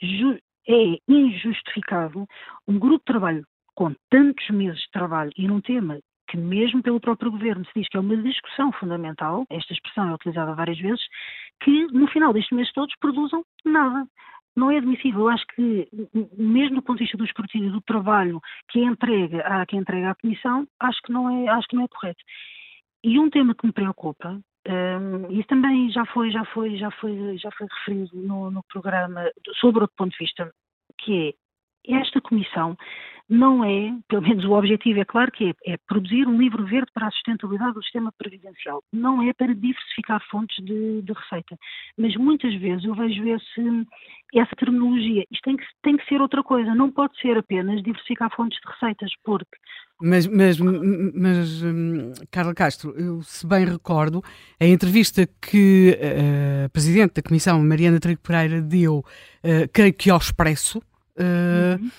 Speaker 6: é injustificável um grupo de trabalho com tantos meses de trabalho e num tema que mesmo pelo próprio governo se diz que é uma discussão fundamental, esta expressão é utilizada várias vezes, que no final destes meses todos produzam nada. Não é admissível. Eu acho que, mesmo do ponto de vista do escrutínio do trabalho que entregue à, que entregue à Comissão, acho que não é, acho que não é correto. E um tema que me preocupa, um, isso também já foi, já foi, já foi, já foi referido no, no programa sobre outro ponto de vista, que é esta comissão não é, pelo menos o objetivo é claro que é, é, produzir um livro verde para a sustentabilidade do sistema previdencial. Não é para diversificar fontes de, de receita. Mas muitas vezes eu vejo esse, essa terminologia. Isto tem que, tem que ser outra coisa. Não pode ser apenas diversificar fontes de receitas, porque
Speaker 3: mas, mas, mas hum, Carla Castro, eu se bem recordo, a entrevista que a Presidente da Comissão, Mariana Trigo Pereira, deu, uh, creio que ao Expresso, uh, uhum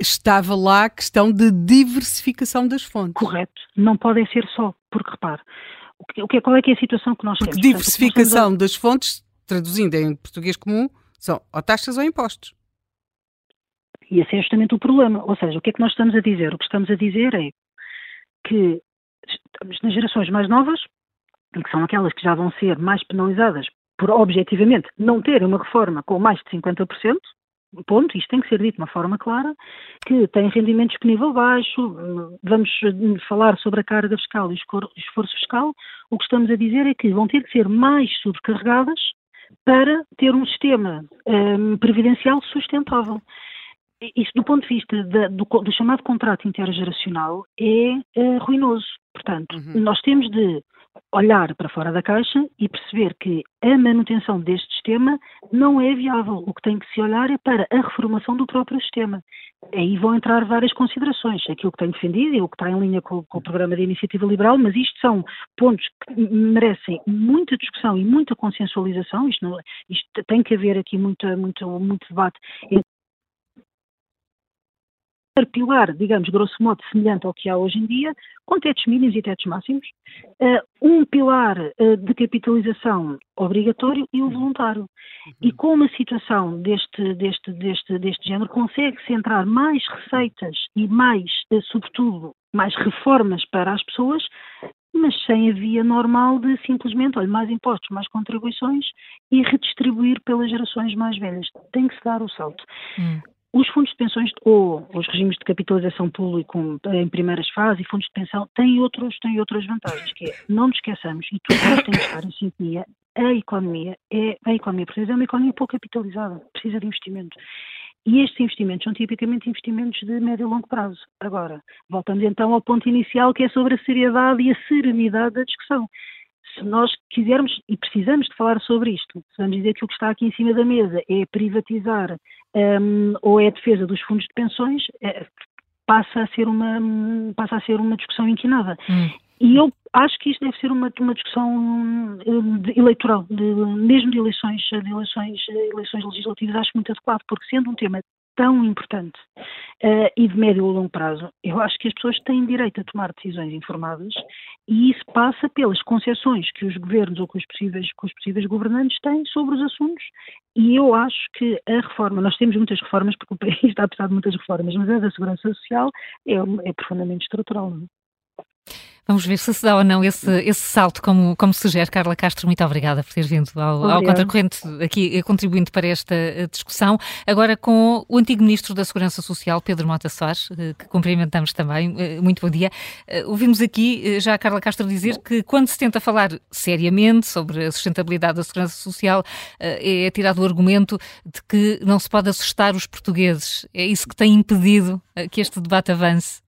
Speaker 3: estava lá a questão de diversificação das fontes.
Speaker 6: Correto. Não podem ser só, porque repare, o que, qual é que é a situação que nós
Speaker 3: porque
Speaker 6: temos?
Speaker 3: Diversificação Portanto, das fontes, traduzindo em português comum, são ou taxas ou impostos.
Speaker 6: E esse é justamente o problema. Ou seja, o que é que nós estamos a dizer? O que estamos a dizer é que estamos nas gerações mais novas, que são aquelas que já vão ser mais penalizadas por objetivamente não terem uma reforma com mais de 50%, ponto, isto tem que ser dito de uma forma clara, que tem rendimento disponível baixo, vamos falar sobre a carga fiscal e o esforço fiscal, o que estamos a dizer é que vão ter que ser mais sobrecarregadas para ter um sistema um, previdencial sustentável. Isso, do ponto de vista da, do, do, chamado contrato intergeracional, é, é ruinoso. Portanto, uhum. nós temos de olhar para fora da caixa e perceber que a manutenção deste sistema não é viável. O que tem que se olhar é para a reformação do próprio sistema. Aí vão entrar várias considerações, aquilo que tenho defendido e o que está em linha com, com o programa de iniciativa liberal, mas isto são pontos que merecem muita discussão e muita consensualização. Isto, não, isto tem que haver aqui muito, muito, muito debate pilar, digamos, grosso modo, semelhante ao que há hoje em dia, com tetos mínimos e tetos máximos, uh, um pilar uh, de capitalização obrigatório e um voluntário. Uhum. E com uma situação deste, deste, deste, deste género, consegue-se entrar mais receitas e mais, uh, sobretudo, mais reformas para as pessoas, mas sem a via normal de simplesmente, olha, mais impostos, mais contribuições e redistribuir pelas gerações mais velhas. Tem que se dar o salto. Hum. Os fundos de pensões ou os regimes de capitalização público em primeiras fases e fundos de pensão têm, outros, têm outras vantagens, que é, não nos esqueçamos, e tudo nós temos que estar em sintonia, a economia, é, a economia portuguesa é uma economia pouco capitalizada, precisa de investimento. E estes investimentos são tipicamente investimentos de médio e longo prazo. Agora, voltamos então ao ponto inicial, que é sobre a seriedade e a serenidade da discussão se nós quisermos e precisamos de falar sobre isto, se vamos dizer que o que está aqui em cima da mesa é privatizar um, ou é a defesa dos fundos de pensões, é, passa a ser uma passa a ser uma discussão inquinada. Hum. E eu acho que isto deve ser uma, uma discussão hum, de, eleitoral, de, mesmo de eleições, de eleições, eleições legislativas, acho muito adequado, porque sendo um tema tão importante uh, e de médio ou longo prazo, eu acho que as pessoas têm direito a tomar decisões informadas e isso passa pelas concessões que os governos ou que os possíveis, os possíveis governantes têm sobre os assuntos e eu acho que a reforma, nós temos muitas reformas porque o país está a precisar de muitas reformas, mas a da segurança social é, é profundamente estrutural. Não é?
Speaker 2: Vamos ver se se dá ou não esse, esse salto, como, como sugere Carla Castro. Muito obrigada por ter vindo ao, ao Contracorrente aqui, eh, contribuindo para esta eh, discussão. Agora com o antigo Ministro da Segurança Social, Pedro Mota Soares, eh, que cumprimentamos também. Muito bom dia. Ouvimos aqui já a Carla Castro dizer que quando se tenta falar seriamente sobre a sustentabilidade da segurança social, é tirado o argumento de que não se pode assustar os portugueses. É isso que tem impedido que este debate avance.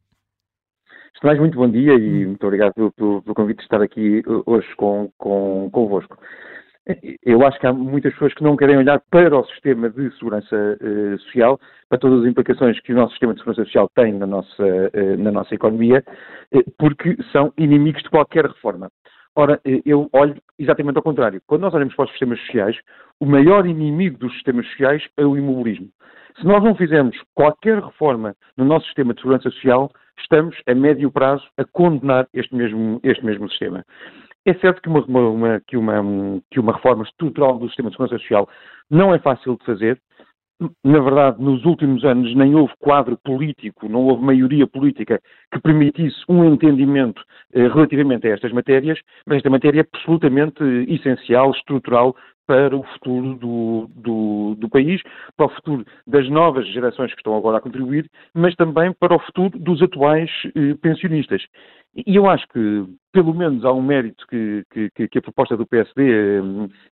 Speaker 7: Mais muito bom dia e muito obrigado pelo, pelo, convite de estar aqui uh, hoje com, com, convosco. Eu acho que há muitas pessoas que não querem olhar para o sistema de segurança uh, social, para todas as implicações que o nosso sistema de segurança social tem na nossa, uh, na nossa economia, uh, porque são inimigos de qualquer reforma. Ora, eu olho exatamente ao contrário. Quando nós olhamos para os sistemas sociais, o maior inimigo dos sistemas sociais é o imobilismo. Se nós não fizermos qualquer reforma no nosso sistema de segurança social, estamos, a médio prazo, a condenar este mesmo, este mesmo sistema. É certo que uma, uma, que, uma, que uma reforma estrutural do sistema de segurança social não é fácil de fazer, na verdade, nos últimos anos nem houve quadro político, não houve maioria política que permitisse um entendimento eh, relativamente a estas matérias, mas esta matéria é absolutamente essencial, estrutural para o futuro do, do, do, país, para o futuro das novas gerações que estão agora a contribuir, mas também para o futuro dos atuais eh, pensionistas. E eu acho que, pelo menos, há um mérito que, que, que a proposta do PSD eh,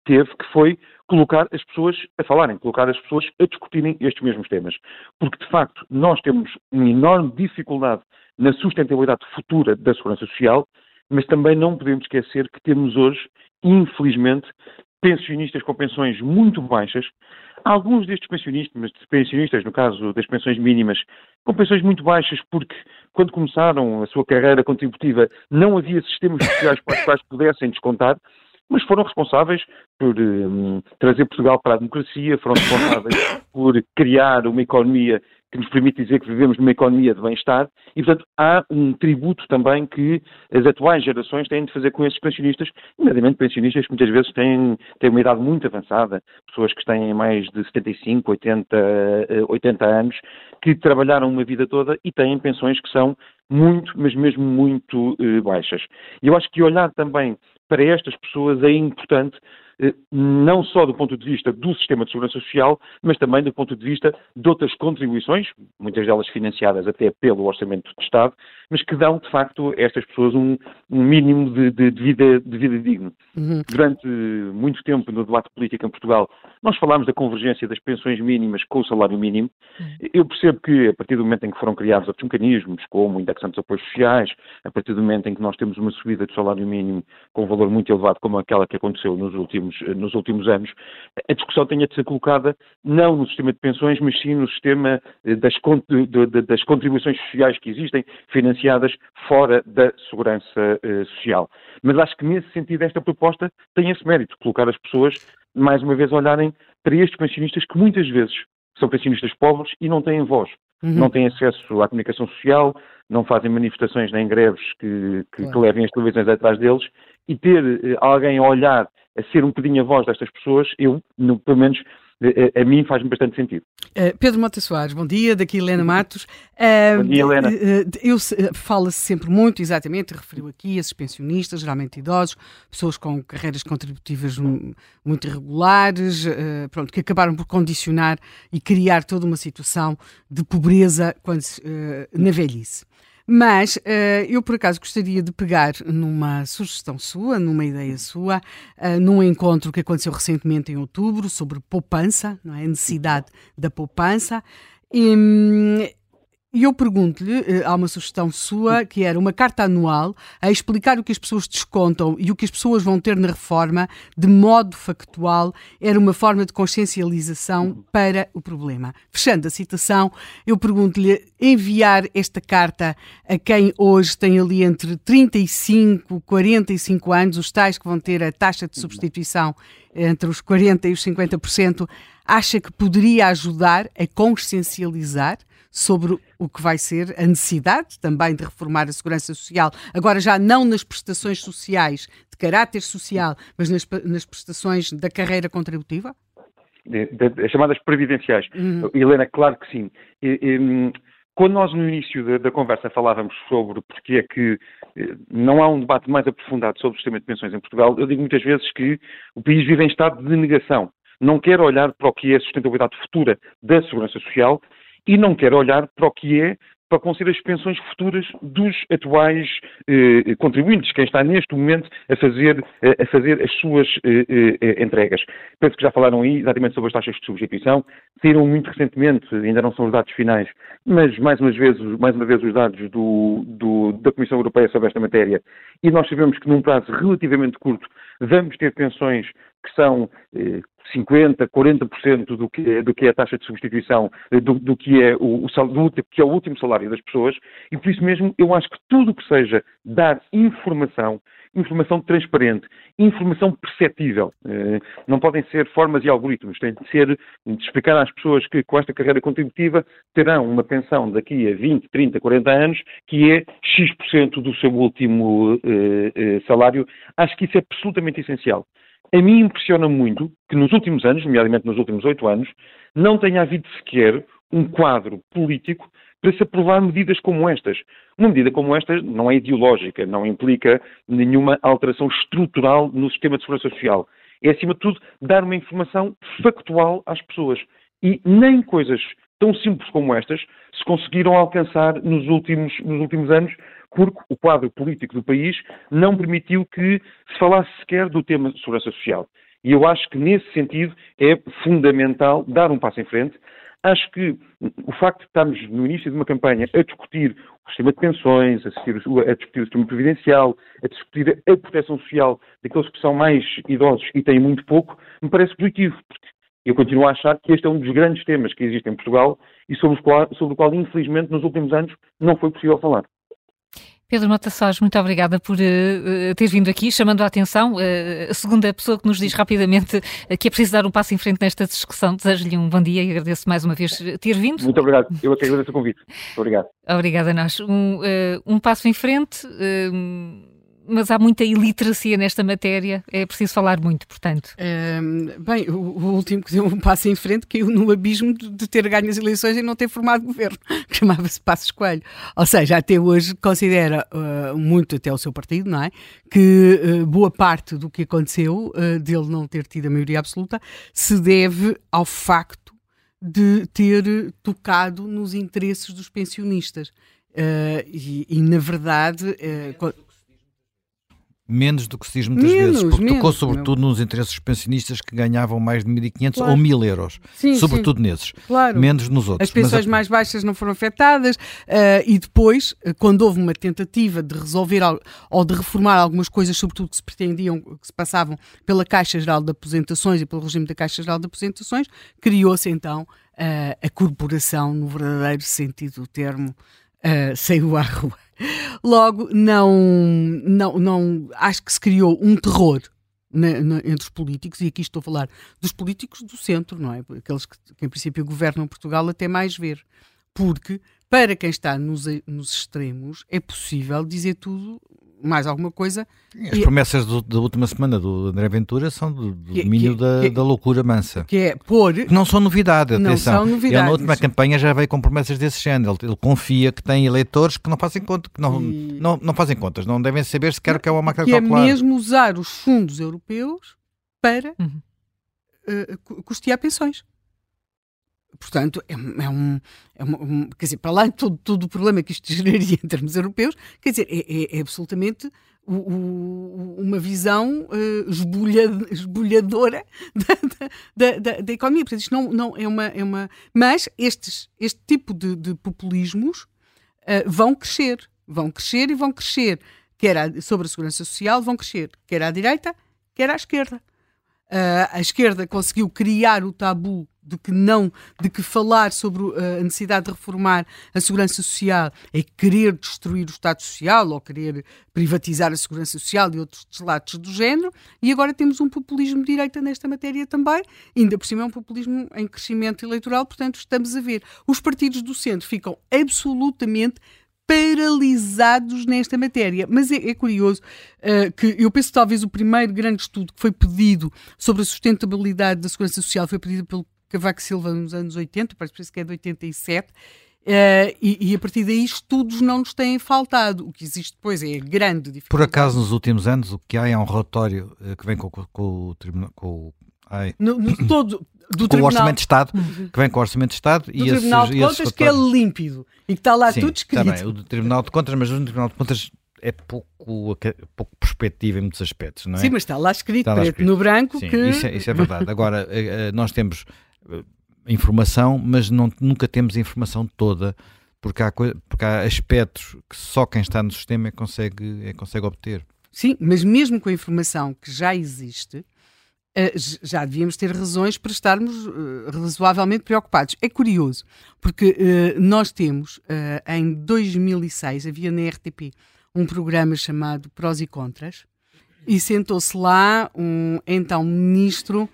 Speaker 7: teve, que foi colocar as pessoas a falarem, colocar as pessoas a discutirem estes mesmos temas. Porque, de facto, nós temos uma enorme dificuldade na sustentabilidade futura da segurança social, mas também não podemos esquecer que temos hoje, infelizmente, pensionistas com pensões muito baixas. Alguns destes pensionistas, pensionistas, no caso das pensões mínimas, com pensões muito baixas, porque quando começaram a sua carreira contributiva não havia sistemas sociais para os quais pudessem descontar, mas foram responsáveis por um, trazer Portugal para a democracia, foram responsáveis por criar uma economia que nos permite dizer que vivemos numa economia de bem-estar e, portanto, há um tributo também que as atuais gerações têm de fazer com esses pensionistas, nomeadamente pensionistas que muitas vezes têm, têm uma idade muito avançada, pessoas que têm mais de 75, 80, 80 anos, que trabalharam uma vida toda e têm pensões que são muito, mas mesmo muito eh, baixas. E eu acho que olhar também para estas pessoas é importante não só do ponto de vista do sistema de segurança social, mas também do ponto de vista de outras contribuições, muitas delas financiadas até pelo Orçamento de Estado, mas que dão, de facto, a estas pessoas um, um mínimo de, de, de, vida, de vida digno. Uhum. Durante muito tempo no debate político em Portugal, nós falámos da convergência das pensões mínimas com o salário mínimo. Uhum. Eu percebo que, a partir do momento em que foram criados outros mecanismos, como indexando os apoios sociais, a partir do momento em que nós temos uma subida do salário mínimo com um valor muito elevado, como aquela que aconteceu nos últimos últimos, eh, nos últimos anos, a discussão tenha de ser colocada não no sistema de pensões, mas sim no sistema eh, das, das contribuições sociais que existem, financiadas fora da segurança eh, social. Mas acho que nesse sentido esta proposta tem esse mérito, colocar as pessoas, mais uma vez, olharem para estes pensionistas que muitas vezes são pensionistas pobres e não têm voz. Uhum. Não têm acesso à comunicação social, não fazem manifestações nem greves que, que, que levem as televisões atrás deles e ter alguém a olhar a ser um bocadinho a voz destas pessoas, eu, no, pelo menos, a, a mim faz-me bastante sentido.
Speaker 3: Uh, Pedro Mota Soares, bom dia, daqui Helena Matos.
Speaker 7: Uh, bom dia, Helena. Uh,
Speaker 3: eu fala-se sempre muito, exatamente, referiu aqui esses pensionistas, geralmente idosos, pessoas com carreiras contributivas muito irregulares, pronto, que acabaram por condicionar e criar toda uma situação de pobreza quando, na velhice. Mas uh, eu, por acaso, gostaria de pegar numa sugestão sua, numa ideia sua, uh, num encontro que aconteceu recentemente em outubro sobre poupança, não é? a necessidade da poupança. E, hum, e eu pergunto-lhe, eh, há uma sugestão sua, que era uma carta anual a explicar o que as pessoas descontam e o que as pessoas vão ter na reforma, de modo factual, era uma forma de consciencialização para o problema. Fechando a citação, eu pergunto-lhe enviar esta carta a quem hoje tem ali entre 35 e 45 anos, os tais que vão ter a taxa de substituição entre os 40% e os 50%, acha que poderia ajudar a consciencializar sobre o que vai ser a necessidade também de reformar a segurança social, agora já não nas prestações sociais de caráter social, mas nas, nas prestações da carreira contributiva?
Speaker 7: As chamadas previdenciais. Uhum. Helena, claro que sim. E, e, quando nós no início da, da, conversa falávamos sobre porque é que eh, não há um debate mais aprofundado sobre o sistema de pensões em Portugal, eu digo muitas vezes que o país vive em estado de negação. Não quer olhar para o que é a sustentabilidade futura da segurança social e não quer olhar para o que é para conseguir as pensões futuras dos atuais eh, contribuintes, quem está neste momento a fazer, eh, a fazer as suas eh, eh, entregas. Penso que já falaram aí exatamente sobre as taxas de substituição, saíram muito recentemente, ainda não são os dados finais, mas mais uma vez, mais uma vez os dados do, do, da Comissão Europeia sobre esta matéria, e nós sabemos que num prazo relativamente curto vamos ter pensões que são eh, 50%, 40% do que, é, do que é a taxa de substituição, eh, do, do que é o, o, do, que é o último salário das pessoas, e por isso mesmo eu acho que tudo o que seja dar informação, informação transparente, informação perceptível, eh, não podem ser formas e algoritmos, tem de ser de explicar às pessoas que com esta carreira contributiva terão uma pensão daqui a 20, 30, 40 anos que é X% do seu último eh, salário. Acho que isso é absolutamente essencial. A mim impressiona muito que nos últimos anos, nomeadamente nos últimos oito anos, não tenha havido sequer um quadro político para se aprovar medidas como estas. Uma medida como esta não é ideológica, não implica nenhuma alteração estrutural no sistema de segurança social. É, acima de tudo, dar uma informação factual às pessoas. E nem coisas tão simples como estas se conseguiram alcançar nos últimos, nos últimos anos, porque o quadro político do país não permitiu que se falasse sequer do tema de segurança social. E eu acho que, nesse sentido, é fundamental dar um passo em frente. Acho que o facto de estarmos no início de uma campanha a discutir o sistema de pensões, a discutir, a discutir o sistema previdencial, a discutir a proteção social daqueles que são mais idosos e têm muito pouco, me parece positivo, porque eu continuo a achar que este é um dos grandes temas que existem em Portugal e sobre o qual, sobre o qual infelizmente, nos últimos anos não foi possível falar.
Speaker 2: Pedro Mota Sós, muito obrigada por uh, ter vindo aqui, chamando a atenção. Uh, a segunda pessoa que nos diz rapidamente uh, que é preciso dar um passo em frente nesta discussão. Desejo-lhe um bom dia e agradeço mais uma vez ter vindo.
Speaker 7: Muito obrigado. Eu é que agradeço o convite. Muito obrigado.
Speaker 2: Obrigada a nós. Um, um passo em frente mas há muita iliteracia nesta matéria, é preciso falar muito, portanto.
Speaker 3: bem, o, o, último que deu um passo em frente caiu no abismo de, de ter ganho as eleições e não ter formado governo, chamava-se Passos Coelho. Ou seja, até hoje considera uh, muito, até o seu partido, não é? Que uh, boa parte do que aconteceu, uh, dele não ter tido a maioria absoluta, se deve ao facto de ter tocado nos interesses dos pensionistas. E, e, na verdade
Speaker 4: Menos do que se diz muitas menos, vezes, porque menos, tocou sobretudo meu. nos interesses pensionistas que ganhavam mais de 1.500 claro. ou 1.000 euros. Sim, sobretudo sim. nesses. Claro. Menos nos outros.
Speaker 3: As pensões a... mais baixas não foram afetadas uh, e depois, eh, quando houve uma tentativa de resolver ou de reformar algumas coisas, sobretudo que se pretendiam, que se passavam pela Caixa Geral de Aposentações e pelo regime da Caixa Geral de Aposentações, criou-se então uh, a corporação, no verdadeiro sentido do termo, uh, saiu à rua. Logo, não, não, não acho que se criou um terror na, na, entre os políticos, e aqui estou a falar dos políticos do centro, não é? Aqueles que, que em princípio governam Portugal até mais ver. Porque para quem está nos, nos extremos é possível dizer tudo mais alguma coisa.
Speaker 4: As promessas do, da última semana do André Ventura são do, do que, domínio que, da, que, da, loucura mansa.
Speaker 3: Que é pôr. Que
Speaker 4: não são novidade, atenção. Não são novidades. Ele na última campanha já veio com promessas desse género. Ele, ele, confia que tem eleitores que não fazem conta, que não, e... não, não fazem contas, não devem saber sequer o que é uma máquina
Speaker 3: que
Speaker 4: calcular.
Speaker 3: é mesmo usar os fundos europeus para uhum. uh, custear pensões. Portanto, é, é, um, é um, Quer dizer, para lá de todo, todo o problema que isto geraria em termos europeus, quer dizer, é, é, é absolutamente o, o, uma visão uh, esbulha, esbulhadora da, da, da, da, economia. Portanto, isto não, não é, uma, é uma. Mas estes, este tipo de, de populismos uh, vão crescer. Vão crescer e vão crescer, quer a, sobre a segurança social, vão crescer, quer à direita, quer à esquerda. Uh, a esquerda conseguiu criar o tabu de que não, de que falar sobre uh, a necessidade de reformar a segurança social é querer destruir o Estado Social ou querer privatizar a segurança social e outros delatos do género, e agora temos um populismo de direita nesta matéria também, ainda por cima é um populismo em crescimento eleitoral, portanto estamos a ver. Os partidos do centro ficam absolutamente paralisados nesta matéria. Mas é, é curioso uh, que eu penso que talvez o primeiro grande estudo que foi pedido sobre a sustentabilidade da segurança social foi pedido pelo Cavaco Silva nos anos 80, parece que é de 87, uh, eh, e, e, a partir daí estudos não nos têm faltado. O que existe depois é grande dificuldade.
Speaker 4: Por acaso, nos últimos anos, o que há é um relatório uh, que vem com, com, com o tribunal. Com,
Speaker 3: ai, no, no todo.
Speaker 4: Do com tribunal... o Orçamento de Estado, uhum. que vem com o Orçamento de Estado
Speaker 3: do e Tribunal esses, de Contas, esses que é límpido e que está lá
Speaker 4: Sim,
Speaker 3: tudo escrito.
Speaker 4: Bem, o do Tribunal de Contas, mas o Tribunal de Contas é pouco, pouco perspectiva em muitos aspectos, não é?
Speaker 3: Sim, mas está lá escrito, está lá preto escrito. no branco.
Speaker 4: Sim,
Speaker 3: que...
Speaker 4: isso, é, isso é verdade. Agora, eh, nós temos informação, mas não, nunca temos a informação toda, porque há, porque há aspectos que só quem está no sistema é consegue, é, consegue obter.
Speaker 3: Sim, mas mesmo com a informação que já existe, já devíamos ter razões para estarmos razoavelmente preocupados. É curioso, porque nós temos, em 2006, havia na RTP um programa chamado Prós e Contras, e sentou-se lá um então ministro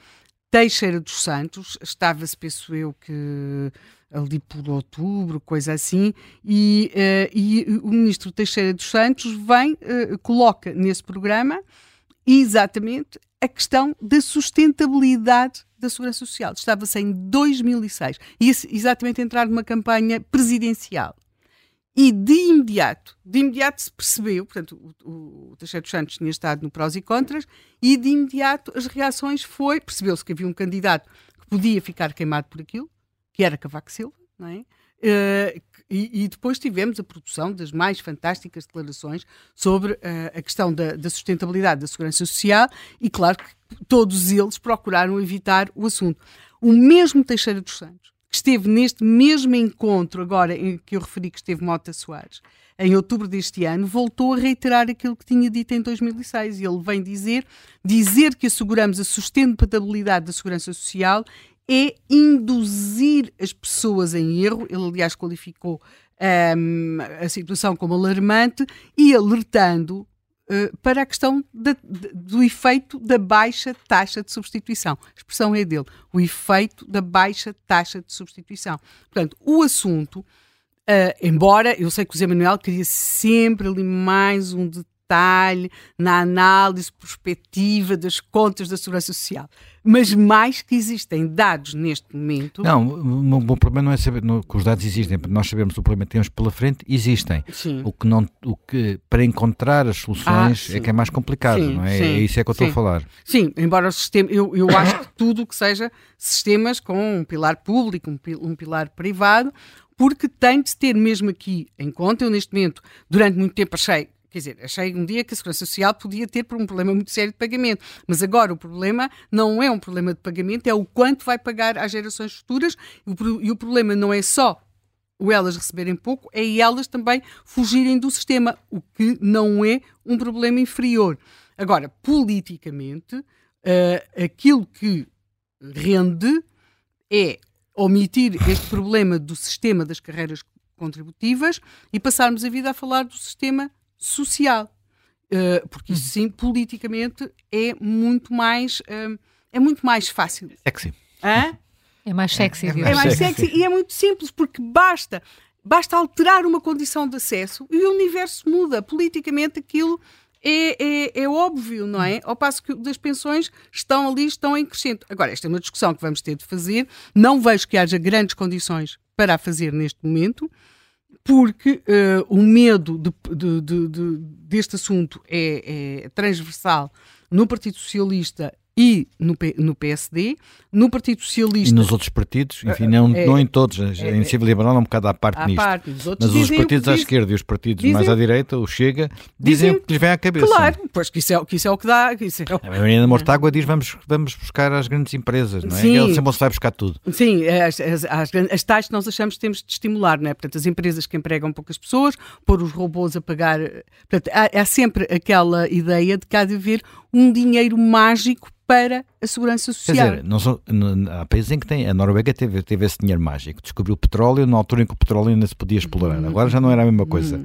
Speaker 3: Teixeira dos Santos, estava-se, penso eu, que ali por outubro, coisa assim, e, uh, e o ministro Teixeira dos Santos vem, uh, coloca nesse programa exatamente a questão da sustentabilidade da Segurança Social. Estava-se em 2006 e exatamente entrar numa campanha presidencial. E de imediato, de imediato se percebeu, portanto, o, o Teixeira dos Santos tinha estado no prós e contras, e de imediato as reações foi, percebeu-se que havia um candidato que podia ficar queimado por aquilo, que era Cavaco Silva, não é? Uh, e, e, depois tivemos a produção das mais fantásticas declarações sobre uh, a questão da, da, sustentabilidade da segurança social e, claro, que todos eles procuraram evitar o assunto. O mesmo Teixeira dos Santos, que esteve neste mesmo encontro, agora em que eu referi que esteve Mota Soares, em outubro deste ano, voltou a reiterar aquilo que tinha dito em 2006. E ele vem dizer, dizer que asseguramos a sustentabilidade da segurança social é induzir as pessoas em erro. Ele, aliás, qualificou um, a situação como alarmante e alertando para a questão de, de, do efeito da baixa taxa de substituição. A expressão é dele, o efeito da baixa taxa de substituição. Portanto, o assunto, uh, embora eu sei que o Zé Manuel queria sempre ali mais um detalhe detalhe na análise prospectiva das contas da Segurança Social. Mas mais que existem dados neste momento.
Speaker 4: Não, o, problema não é saber que os dados existem, nós sabemos o problema que temos pela frente, existem.
Speaker 3: Sim.
Speaker 4: O que não, o que para encontrar as soluções ah, é que é mais complicado, sim, não é? Sim, é isso é que eu estou a falar.
Speaker 3: Sim, embora o sistema, eu, eu acho que tudo o que seja sistemas com um pilar público, um, um pilar privado, porque tem de ter mesmo aqui em conta. Eu, neste momento, durante muito tempo achei Quer dizer, achei um dia que a Segurança Social podia ter por um problema muito sério de pagamento. Mas agora o problema não é um problema de pagamento, é o quanto vai pagar às gerações futuras. E o problema não é só o elas receberem pouco, é elas também fugirem do sistema, o que não é um problema inferior. Agora, politicamente, uh, aquilo que rende é omitir este problema do sistema das carreiras contributivas e passarmos a vida a falar do sistema social. Uh, porque isso sim, politicamente, é muito mais, uh, é muito mais fácil.
Speaker 4: Sexy.
Speaker 3: Hã?
Speaker 2: É mais sexy.
Speaker 3: É, é, é mais sexy e é muito simples, porque basta, basta alterar uma condição de acesso e o universo muda. Politicamente aquilo é, é, é, óbvio, não é? Ao passo que das pensões estão ali, estão em crescente. Agora, esta é uma discussão que vamos ter de fazer. Não vejo que haja grandes condições para a fazer neste momento porque uh, o medo de, de, de, deste assunto é, é transversal no Partido Socialista e no, no PSD, no Partido Socialista.
Speaker 4: E nos outros partidos, enfim, não, é, não em todos, a é, Iniciativa Liberal é um bocado à parte à nisto. Parte, os mas os partidos à esquerda e os partidos dizem, mais à direita, o Chega, dizem, dizem o que lhes vem à cabeça.
Speaker 3: Claro, pois que isso é, que isso é o que dá. Que isso é
Speaker 4: o... A Mortágua diz vamos, vamos buscar as grandes empresas, não é? Sim. Ele sempre se vai buscar tudo.
Speaker 3: Sim, as, as, as, as tais que nós achamos que temos de estimular, não é? Portanto, as empresas que empregam poucas pessoas, pôr os robôs a pagar. Portanto, há, há sempre aquela ideia de que há de haver um dinheiro mágico para a segurança social.
Speaker 4: Quer dizer, não são, há países em que tem. A Noruega teve, teve esse dinheiro mágico, descobriu o petróleo na altura em que o petróleo ainda se podia explorar. Uhum. Agora já não era a mesma coisa. Uhum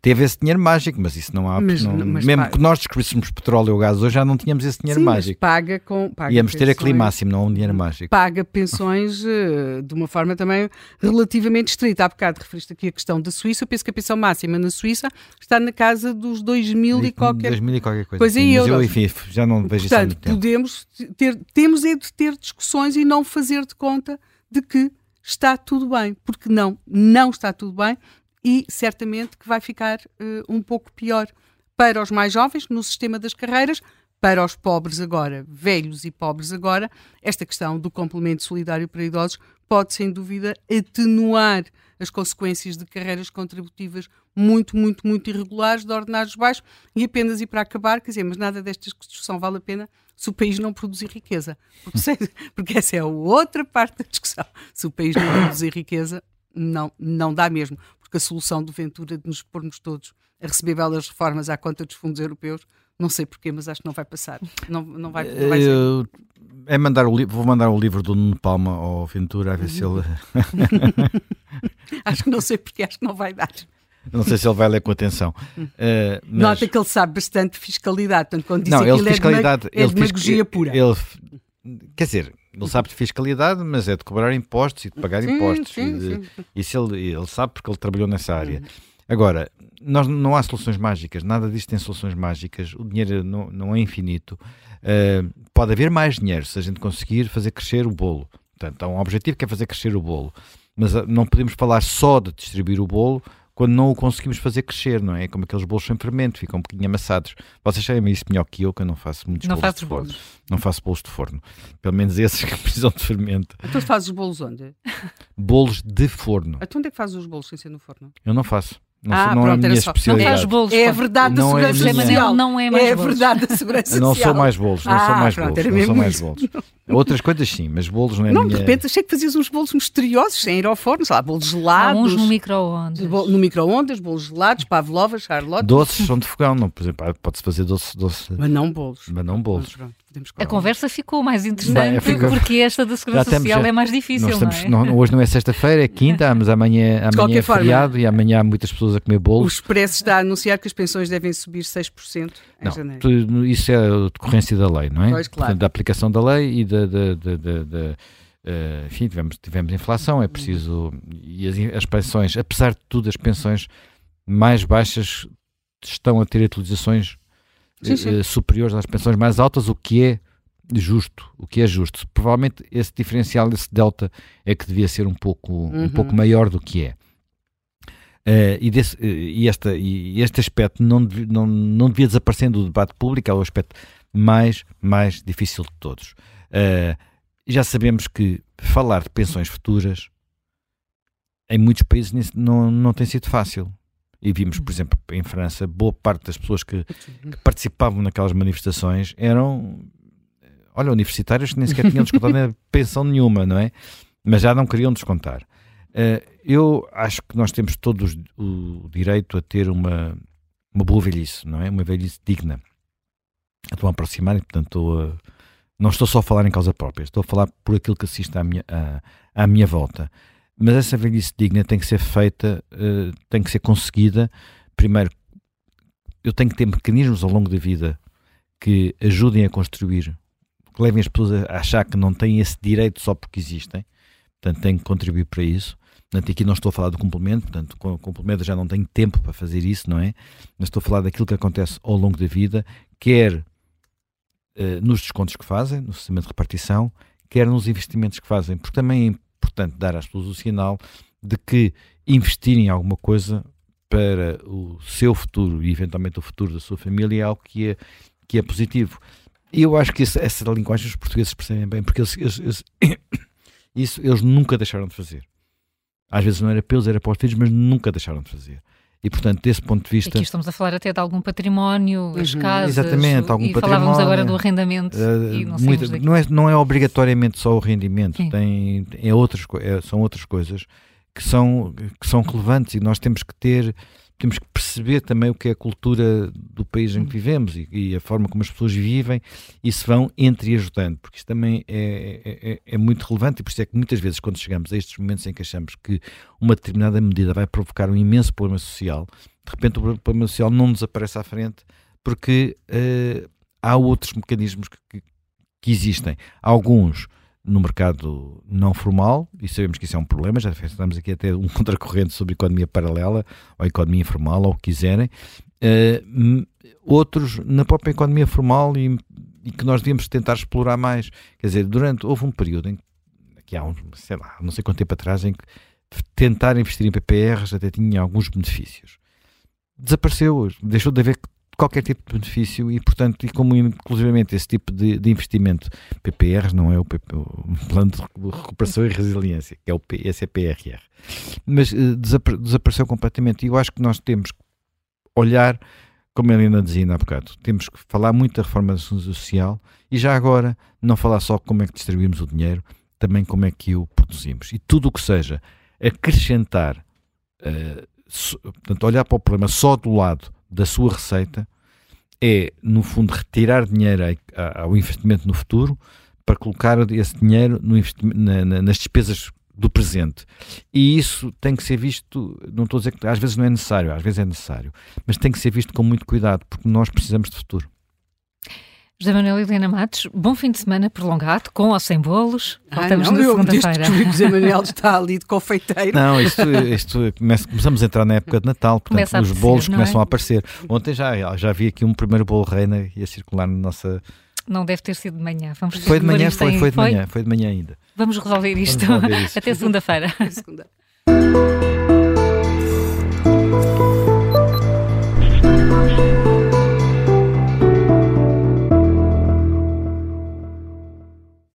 Speaker 4: teve esse dinheiro mágico, mas isso não há. Mas, não, mas mesmo paga. que nós descobríssemos petróleo ou gás hoje, já não tínhamos esse dinheiro
Speaker 3: Sim,
Speaker 4: mágico.
Speaker 3: paga com. Paga
Speaker 4: Íamos pensões, ter aquele máximo, não um dinheiro mágico.
Speaker 3: Paga pensões uh, de uma forma também relativamente estrita. Há bocado referiste aqui a questão da Suíça. Eu penso que a pensão máxima na Suíça está na casa dos 2 mil e qualquer,
Speaker 4: 2 mil e qualquer coisa.
Speaker 3: coisa
Speaker 4: sim,
Speaker 3: mas
Speaker 4: eu, enfim, já não vejo
Speaker 3: Portanto,
Speaker 4: isso há muito
Speaker 3: podemos ter, temos é de ter discussões e não fazer de conta de que está tudo bem, porque não, não está tudo bem e certamente que vai ficar uh, um pouco pior para os mais jovens no sistema das carreiras, para os pobres agora, velhos e pobres agora, esta questão do complemento solidário para idosos pode, sem dúvida, atenuar as consequências de carreiras contributivas muito, muito, muito irregulares, de ordenados baixos, e apenas ir para acabar, quer dizer, mas nada desta discussão vale a pena se o país não produzir riqueza. Porque, porque essa é a outra parte da discussão. Se o país não produzir riqueza, não, não dá mesmo porque a solução do Ventura de nos pormos todos a receber belas reformas à conta dos fundos europeus, não sei porquê, mas acho que não vai passar. Não, não vai, não vai ser.
Speaker 4: É mandar o vou mandar o livro do Nuno Palma ao Ventura a ver se ele.
Speaker 3: acho que não sei porque, acho que não vai dar.
Speaker 4: Não sei se ele vai ler com atenção. Uh,
Speaker 3: mas... Nota que ele sabe bastante de fiscalidade, portanto, quando diz
Speaker 4: não,
Speaker 3: ele
Speaker 4: fiscalidade,
Speaker 3: é, de, é demagogia pura.
Speaker 4: Ele, quer dizer, ele sabe de fiscalidade, mas é de cobrar impostos e de pagar
Speaker 3: sim,
Speaker 4: impostos.
Speaker 3: Sim,
Speaker 4: e de. Isso ele, ele sabe porque ele trabalhou nessa área. Agora, nós, não há soluções mágicas, nada disto tem soluções mágicas, o dinheiro não, não é infinito. Uh, pode haver mais dinheiro se a gente conseguir fazer crescer o bolo. Portanto, há um objetivo que é fazer crescer o bolo. Mas uh, não podemos falar só de distribuir o bolo quando não o conseguimos fazer crescer, não é? Como aqueles bolos sem fermento, ficam um bocadinho amassados. Vocês sabem isso melhor que eu, que eu não faço muitos
Speaker 2: não
Speaker 4: bolos de
Speaker 2: bolos.
Speaker 4: forno. Não faço bolos de forno. Pelo menos esses que precisam de fermento.
Speaker 3: Então fazes os bolos onde?
Speaker 4: Bolos de forno.
Speaker 3: Então onde é que fazes os bolos sem ser no forno?
Speaker 4: Eu não faço. Não,
Speaker 3: Ah,
Speaker 4: não é a
Speaker 3: pronto, era
Speaker 4: minha
Speaker 3: só- não
Speaker 4: especialidade.
Speaker 2: faz bolos.
Speaker 3: É a
Speaker 2: pá.
Speaker 3: verdade da
Speaker 4: Não é a
Speaker 3: segurança
Speaker 4: minha-
Speaker 3: social.
Speaker 2: Não é mais
Speaker 3: É a verdade da segurança
Speaker 4: Eu não
Speaker 3: social.
Speaker 4: sou mais bolos, não sou
Speaker 3: Ah,
Speaker 4: mais
Speaker 3: pronto,
Speaker 4: bolos, não sou mais bolos. Outras coisas sim, mas bolos não é a
Speaker 3: Não,
Speaker 4: minha...
Speaker 3: de repente achei que fazias uns bolos misteriosos, sem ir ao forno, sei lá, bolos
Speaker 2: Há
Speaker 3: gelados.
Speaker 2: uns no micro-ondas.
Speaker 3: no micro-ondas, bolos gelados, pavlova, charlotte.
Speaker 4: Doces são de fogão, não, por exemplo, pode-se fazer doce, doce,
Speaker 3: Mas não bolos.
Speaker 4: mas não
Speaker 3: Mas
Speaker 4: bolos.
Speaker 3: pronto, podemos
Speaker 2: A conversa ficou mais
Speaker 4: Bem,
Speaker 2: interessante
Speaker 4: fica-
Speaker 2: porque esta da Segurança
Speaker 4: temos-
Speaker 2: Social
Speaker 4: já-
Speaker 2: é mais difícil,
Speaker 4: estamos-
Speaker 2: não é?
Speaker 4: não- hoje não é sexta-feira, é quinta, mas amanhã, amanhã é
Speaker 3: forma-
Speaker 4: feriado e amanhã há muitas pessoas a comer
Speaker 3: O
Speaker 4: bolos.
Speaker 3: Expresso está a anunciar que as pensões devem subir 6% em
Speaker 4: Não,
Speaker 3: janeiro.
Speaker 4: tu- isso é a decorrência da lei, não é?
Speaker 3: Pois, claro.
Speaker 4: Portanto, da aplicação da lei e da. da- da- da- da- eh, enfim, tivemos, tivemos inflação, é preciso. E as, as pensões, apesar de tudo, as pensões mais baixas estão a ter atualizações
Speaker 3: Sim, sim.
Speaker 4: eh, superiores às pensões mais altas, o que é justo, o que é justo. Provavelmente esse diferencial, esse delta, é que devia ser um pouco, um
Speaker 3: Uhum.
Speaker 4: pouco maior do que é. Eh, e, desse- eh, e esta, e este aspecto não, não, não devia desaparecer do debate público, é o aspecto mais, mais difícil de todos. Eh, já sabemos que falar de pensões futuras em muitos países não, não tem sido fácil. E vimos, por exemplo, em França, boa parte das pessoas que, que participavam naquelas manifestações eram, olha, universitários que nem sequer tinham descontado pensão nenhuma, não é? Mas já não queriam descontar. Eh, eu acho que nós temos todos o direito a ter uma, uma boa velhice, não é? Uma velhice digna. Estou a aproximar e, portanto, estou a- não estou só a falar em causa própria, estou a falar por aquilo que assisto à minha, à, à minha volta. Mas essa velhice digna tem que ser feita, eh, tem que ser conseguida. Primeiro, eu tenho que ter mecanismos ao longo da vida que ajudem a construir, que levem as pessoas a achar que não têm esse direito só porque existem. Portanto, tenho que contribuir para isso. Portanto, aqui não estou a falar do complemento, portanto, com o complemento já não tenho tempo para fazer isso, não é? Mas estou a falar daquilo que acontece ao longo da vida, quer eh, nos descontos que fazem, no sistema de repartição, quer nos investimentos que fazem, porque também é importante dar às pessoas o sinal de que investirem em alguma coisa para o seu futuro e eventualmente o futuro da sua família é algo que é, que é positivo. E eu acho que esse- essa linguagem os portugueses percebem bem, porque eles, eles- eles- isso eles nunca deixaram de fazer. Às vezes não era pelos, era para os filhos, mas nunca deixaram de fazer. E portanto, desse ponto de vista.
Speaker 2: Aqui estamos a falar até de algum património, as
Speaker 3: Uhum,
Speaker 2: casas.
Speaker 4: exatamente, algum
Speaker 2: e falávamos
Speaker 4: património.
Speaker 2: agora do arrendamento.
Speaker 4: Uh,
Speaker 2: e não daqui.
Speaker 4: não, é, não é obrigatoriamente só o rendimento,
Speaker 2: Sim.
Speaker 4: tem, é outras, é- são outras coisas que são, que são relevantes e nós temos que ter, temos que perceber também o que é a cultura do país em que vivemos e, e a forma como as pessoas vivem e se vão entre ajudando, porque isso também é, é, é- é muito relevante e por isso é que muitas vezes quando chegamos a estes momentos em que achamos que uma determinada medida vai provocar um imenso problema social, de repente o problema social não nos aparece à frente porque eh, há outros mecanismos que, que- que existem. Alguns no mercado não formal, e sabemos que isso é um problema, já estamos aqui até um contracorrente sobre economia paralela, ou economia informal, ou o que quiserem. M- outros na própria economia formal e, e que nós devíamos tentar explorar mais. Quer dizer, durante, houve um período em que há um, sei lá, não sei quanto tempo atrás, em que tentar investir em PPRs até tinha alguns benefícios. Desapareceu, deixou de haver qualquer tipo de benefício e, portanto, e como inclusivamente esse tipo de, de investimento, PPRs não é o, PP, o Plano de Recuperação e Resiliência, que é o P, esse é mas eh, desapare- desapareceu completamente. E eu acho que nós temos que olhar, como a Helena dizia há bocado, temos que falar muito da reforma social e já agora não falar só como é que distribuímos o dinheiro, também como é que o produzimos. E tudo o que seja acrescentar eh, so- portanto, olhar para o problema só do lado da sua receita é, no fundo, retirar dinheiro ao investimento no futuro para colocar esse dinheiro na- na- nas despesas do presente. E isso tem que ser visto, não estou a dizer que às vezes não é necessário, às vezes é necessário, mas tem que ser visto com muito cuidado, porque nós precisamos de futuro.
Speaker 2: José Manuel e Helena Matos, bom fim de semana prolongado, com ou sem bolos. Voltamos
Speaker 3: ah, não,
Speaker 2: na segunda-feira.
Speaker 3: O José Manuel está ali de confeiteiro.
Speaker 4: Não, isto, isto começamos a entrar na época de Natal, portanto os aparecer, bolos começam é? a aparecer. Ontem já, já vi aqui um primeiro bolo reina a circular na nossa.
Speaker 2: Não deve ter sido de manhã. Vamos
Speaker 4: foi de manhã, foi, foi, de manhã, foi de manhã ainda.
Speaker 2: Vamos resolver isto. Vamos resolver Até segunda-feira.
Speaker 3: segunda.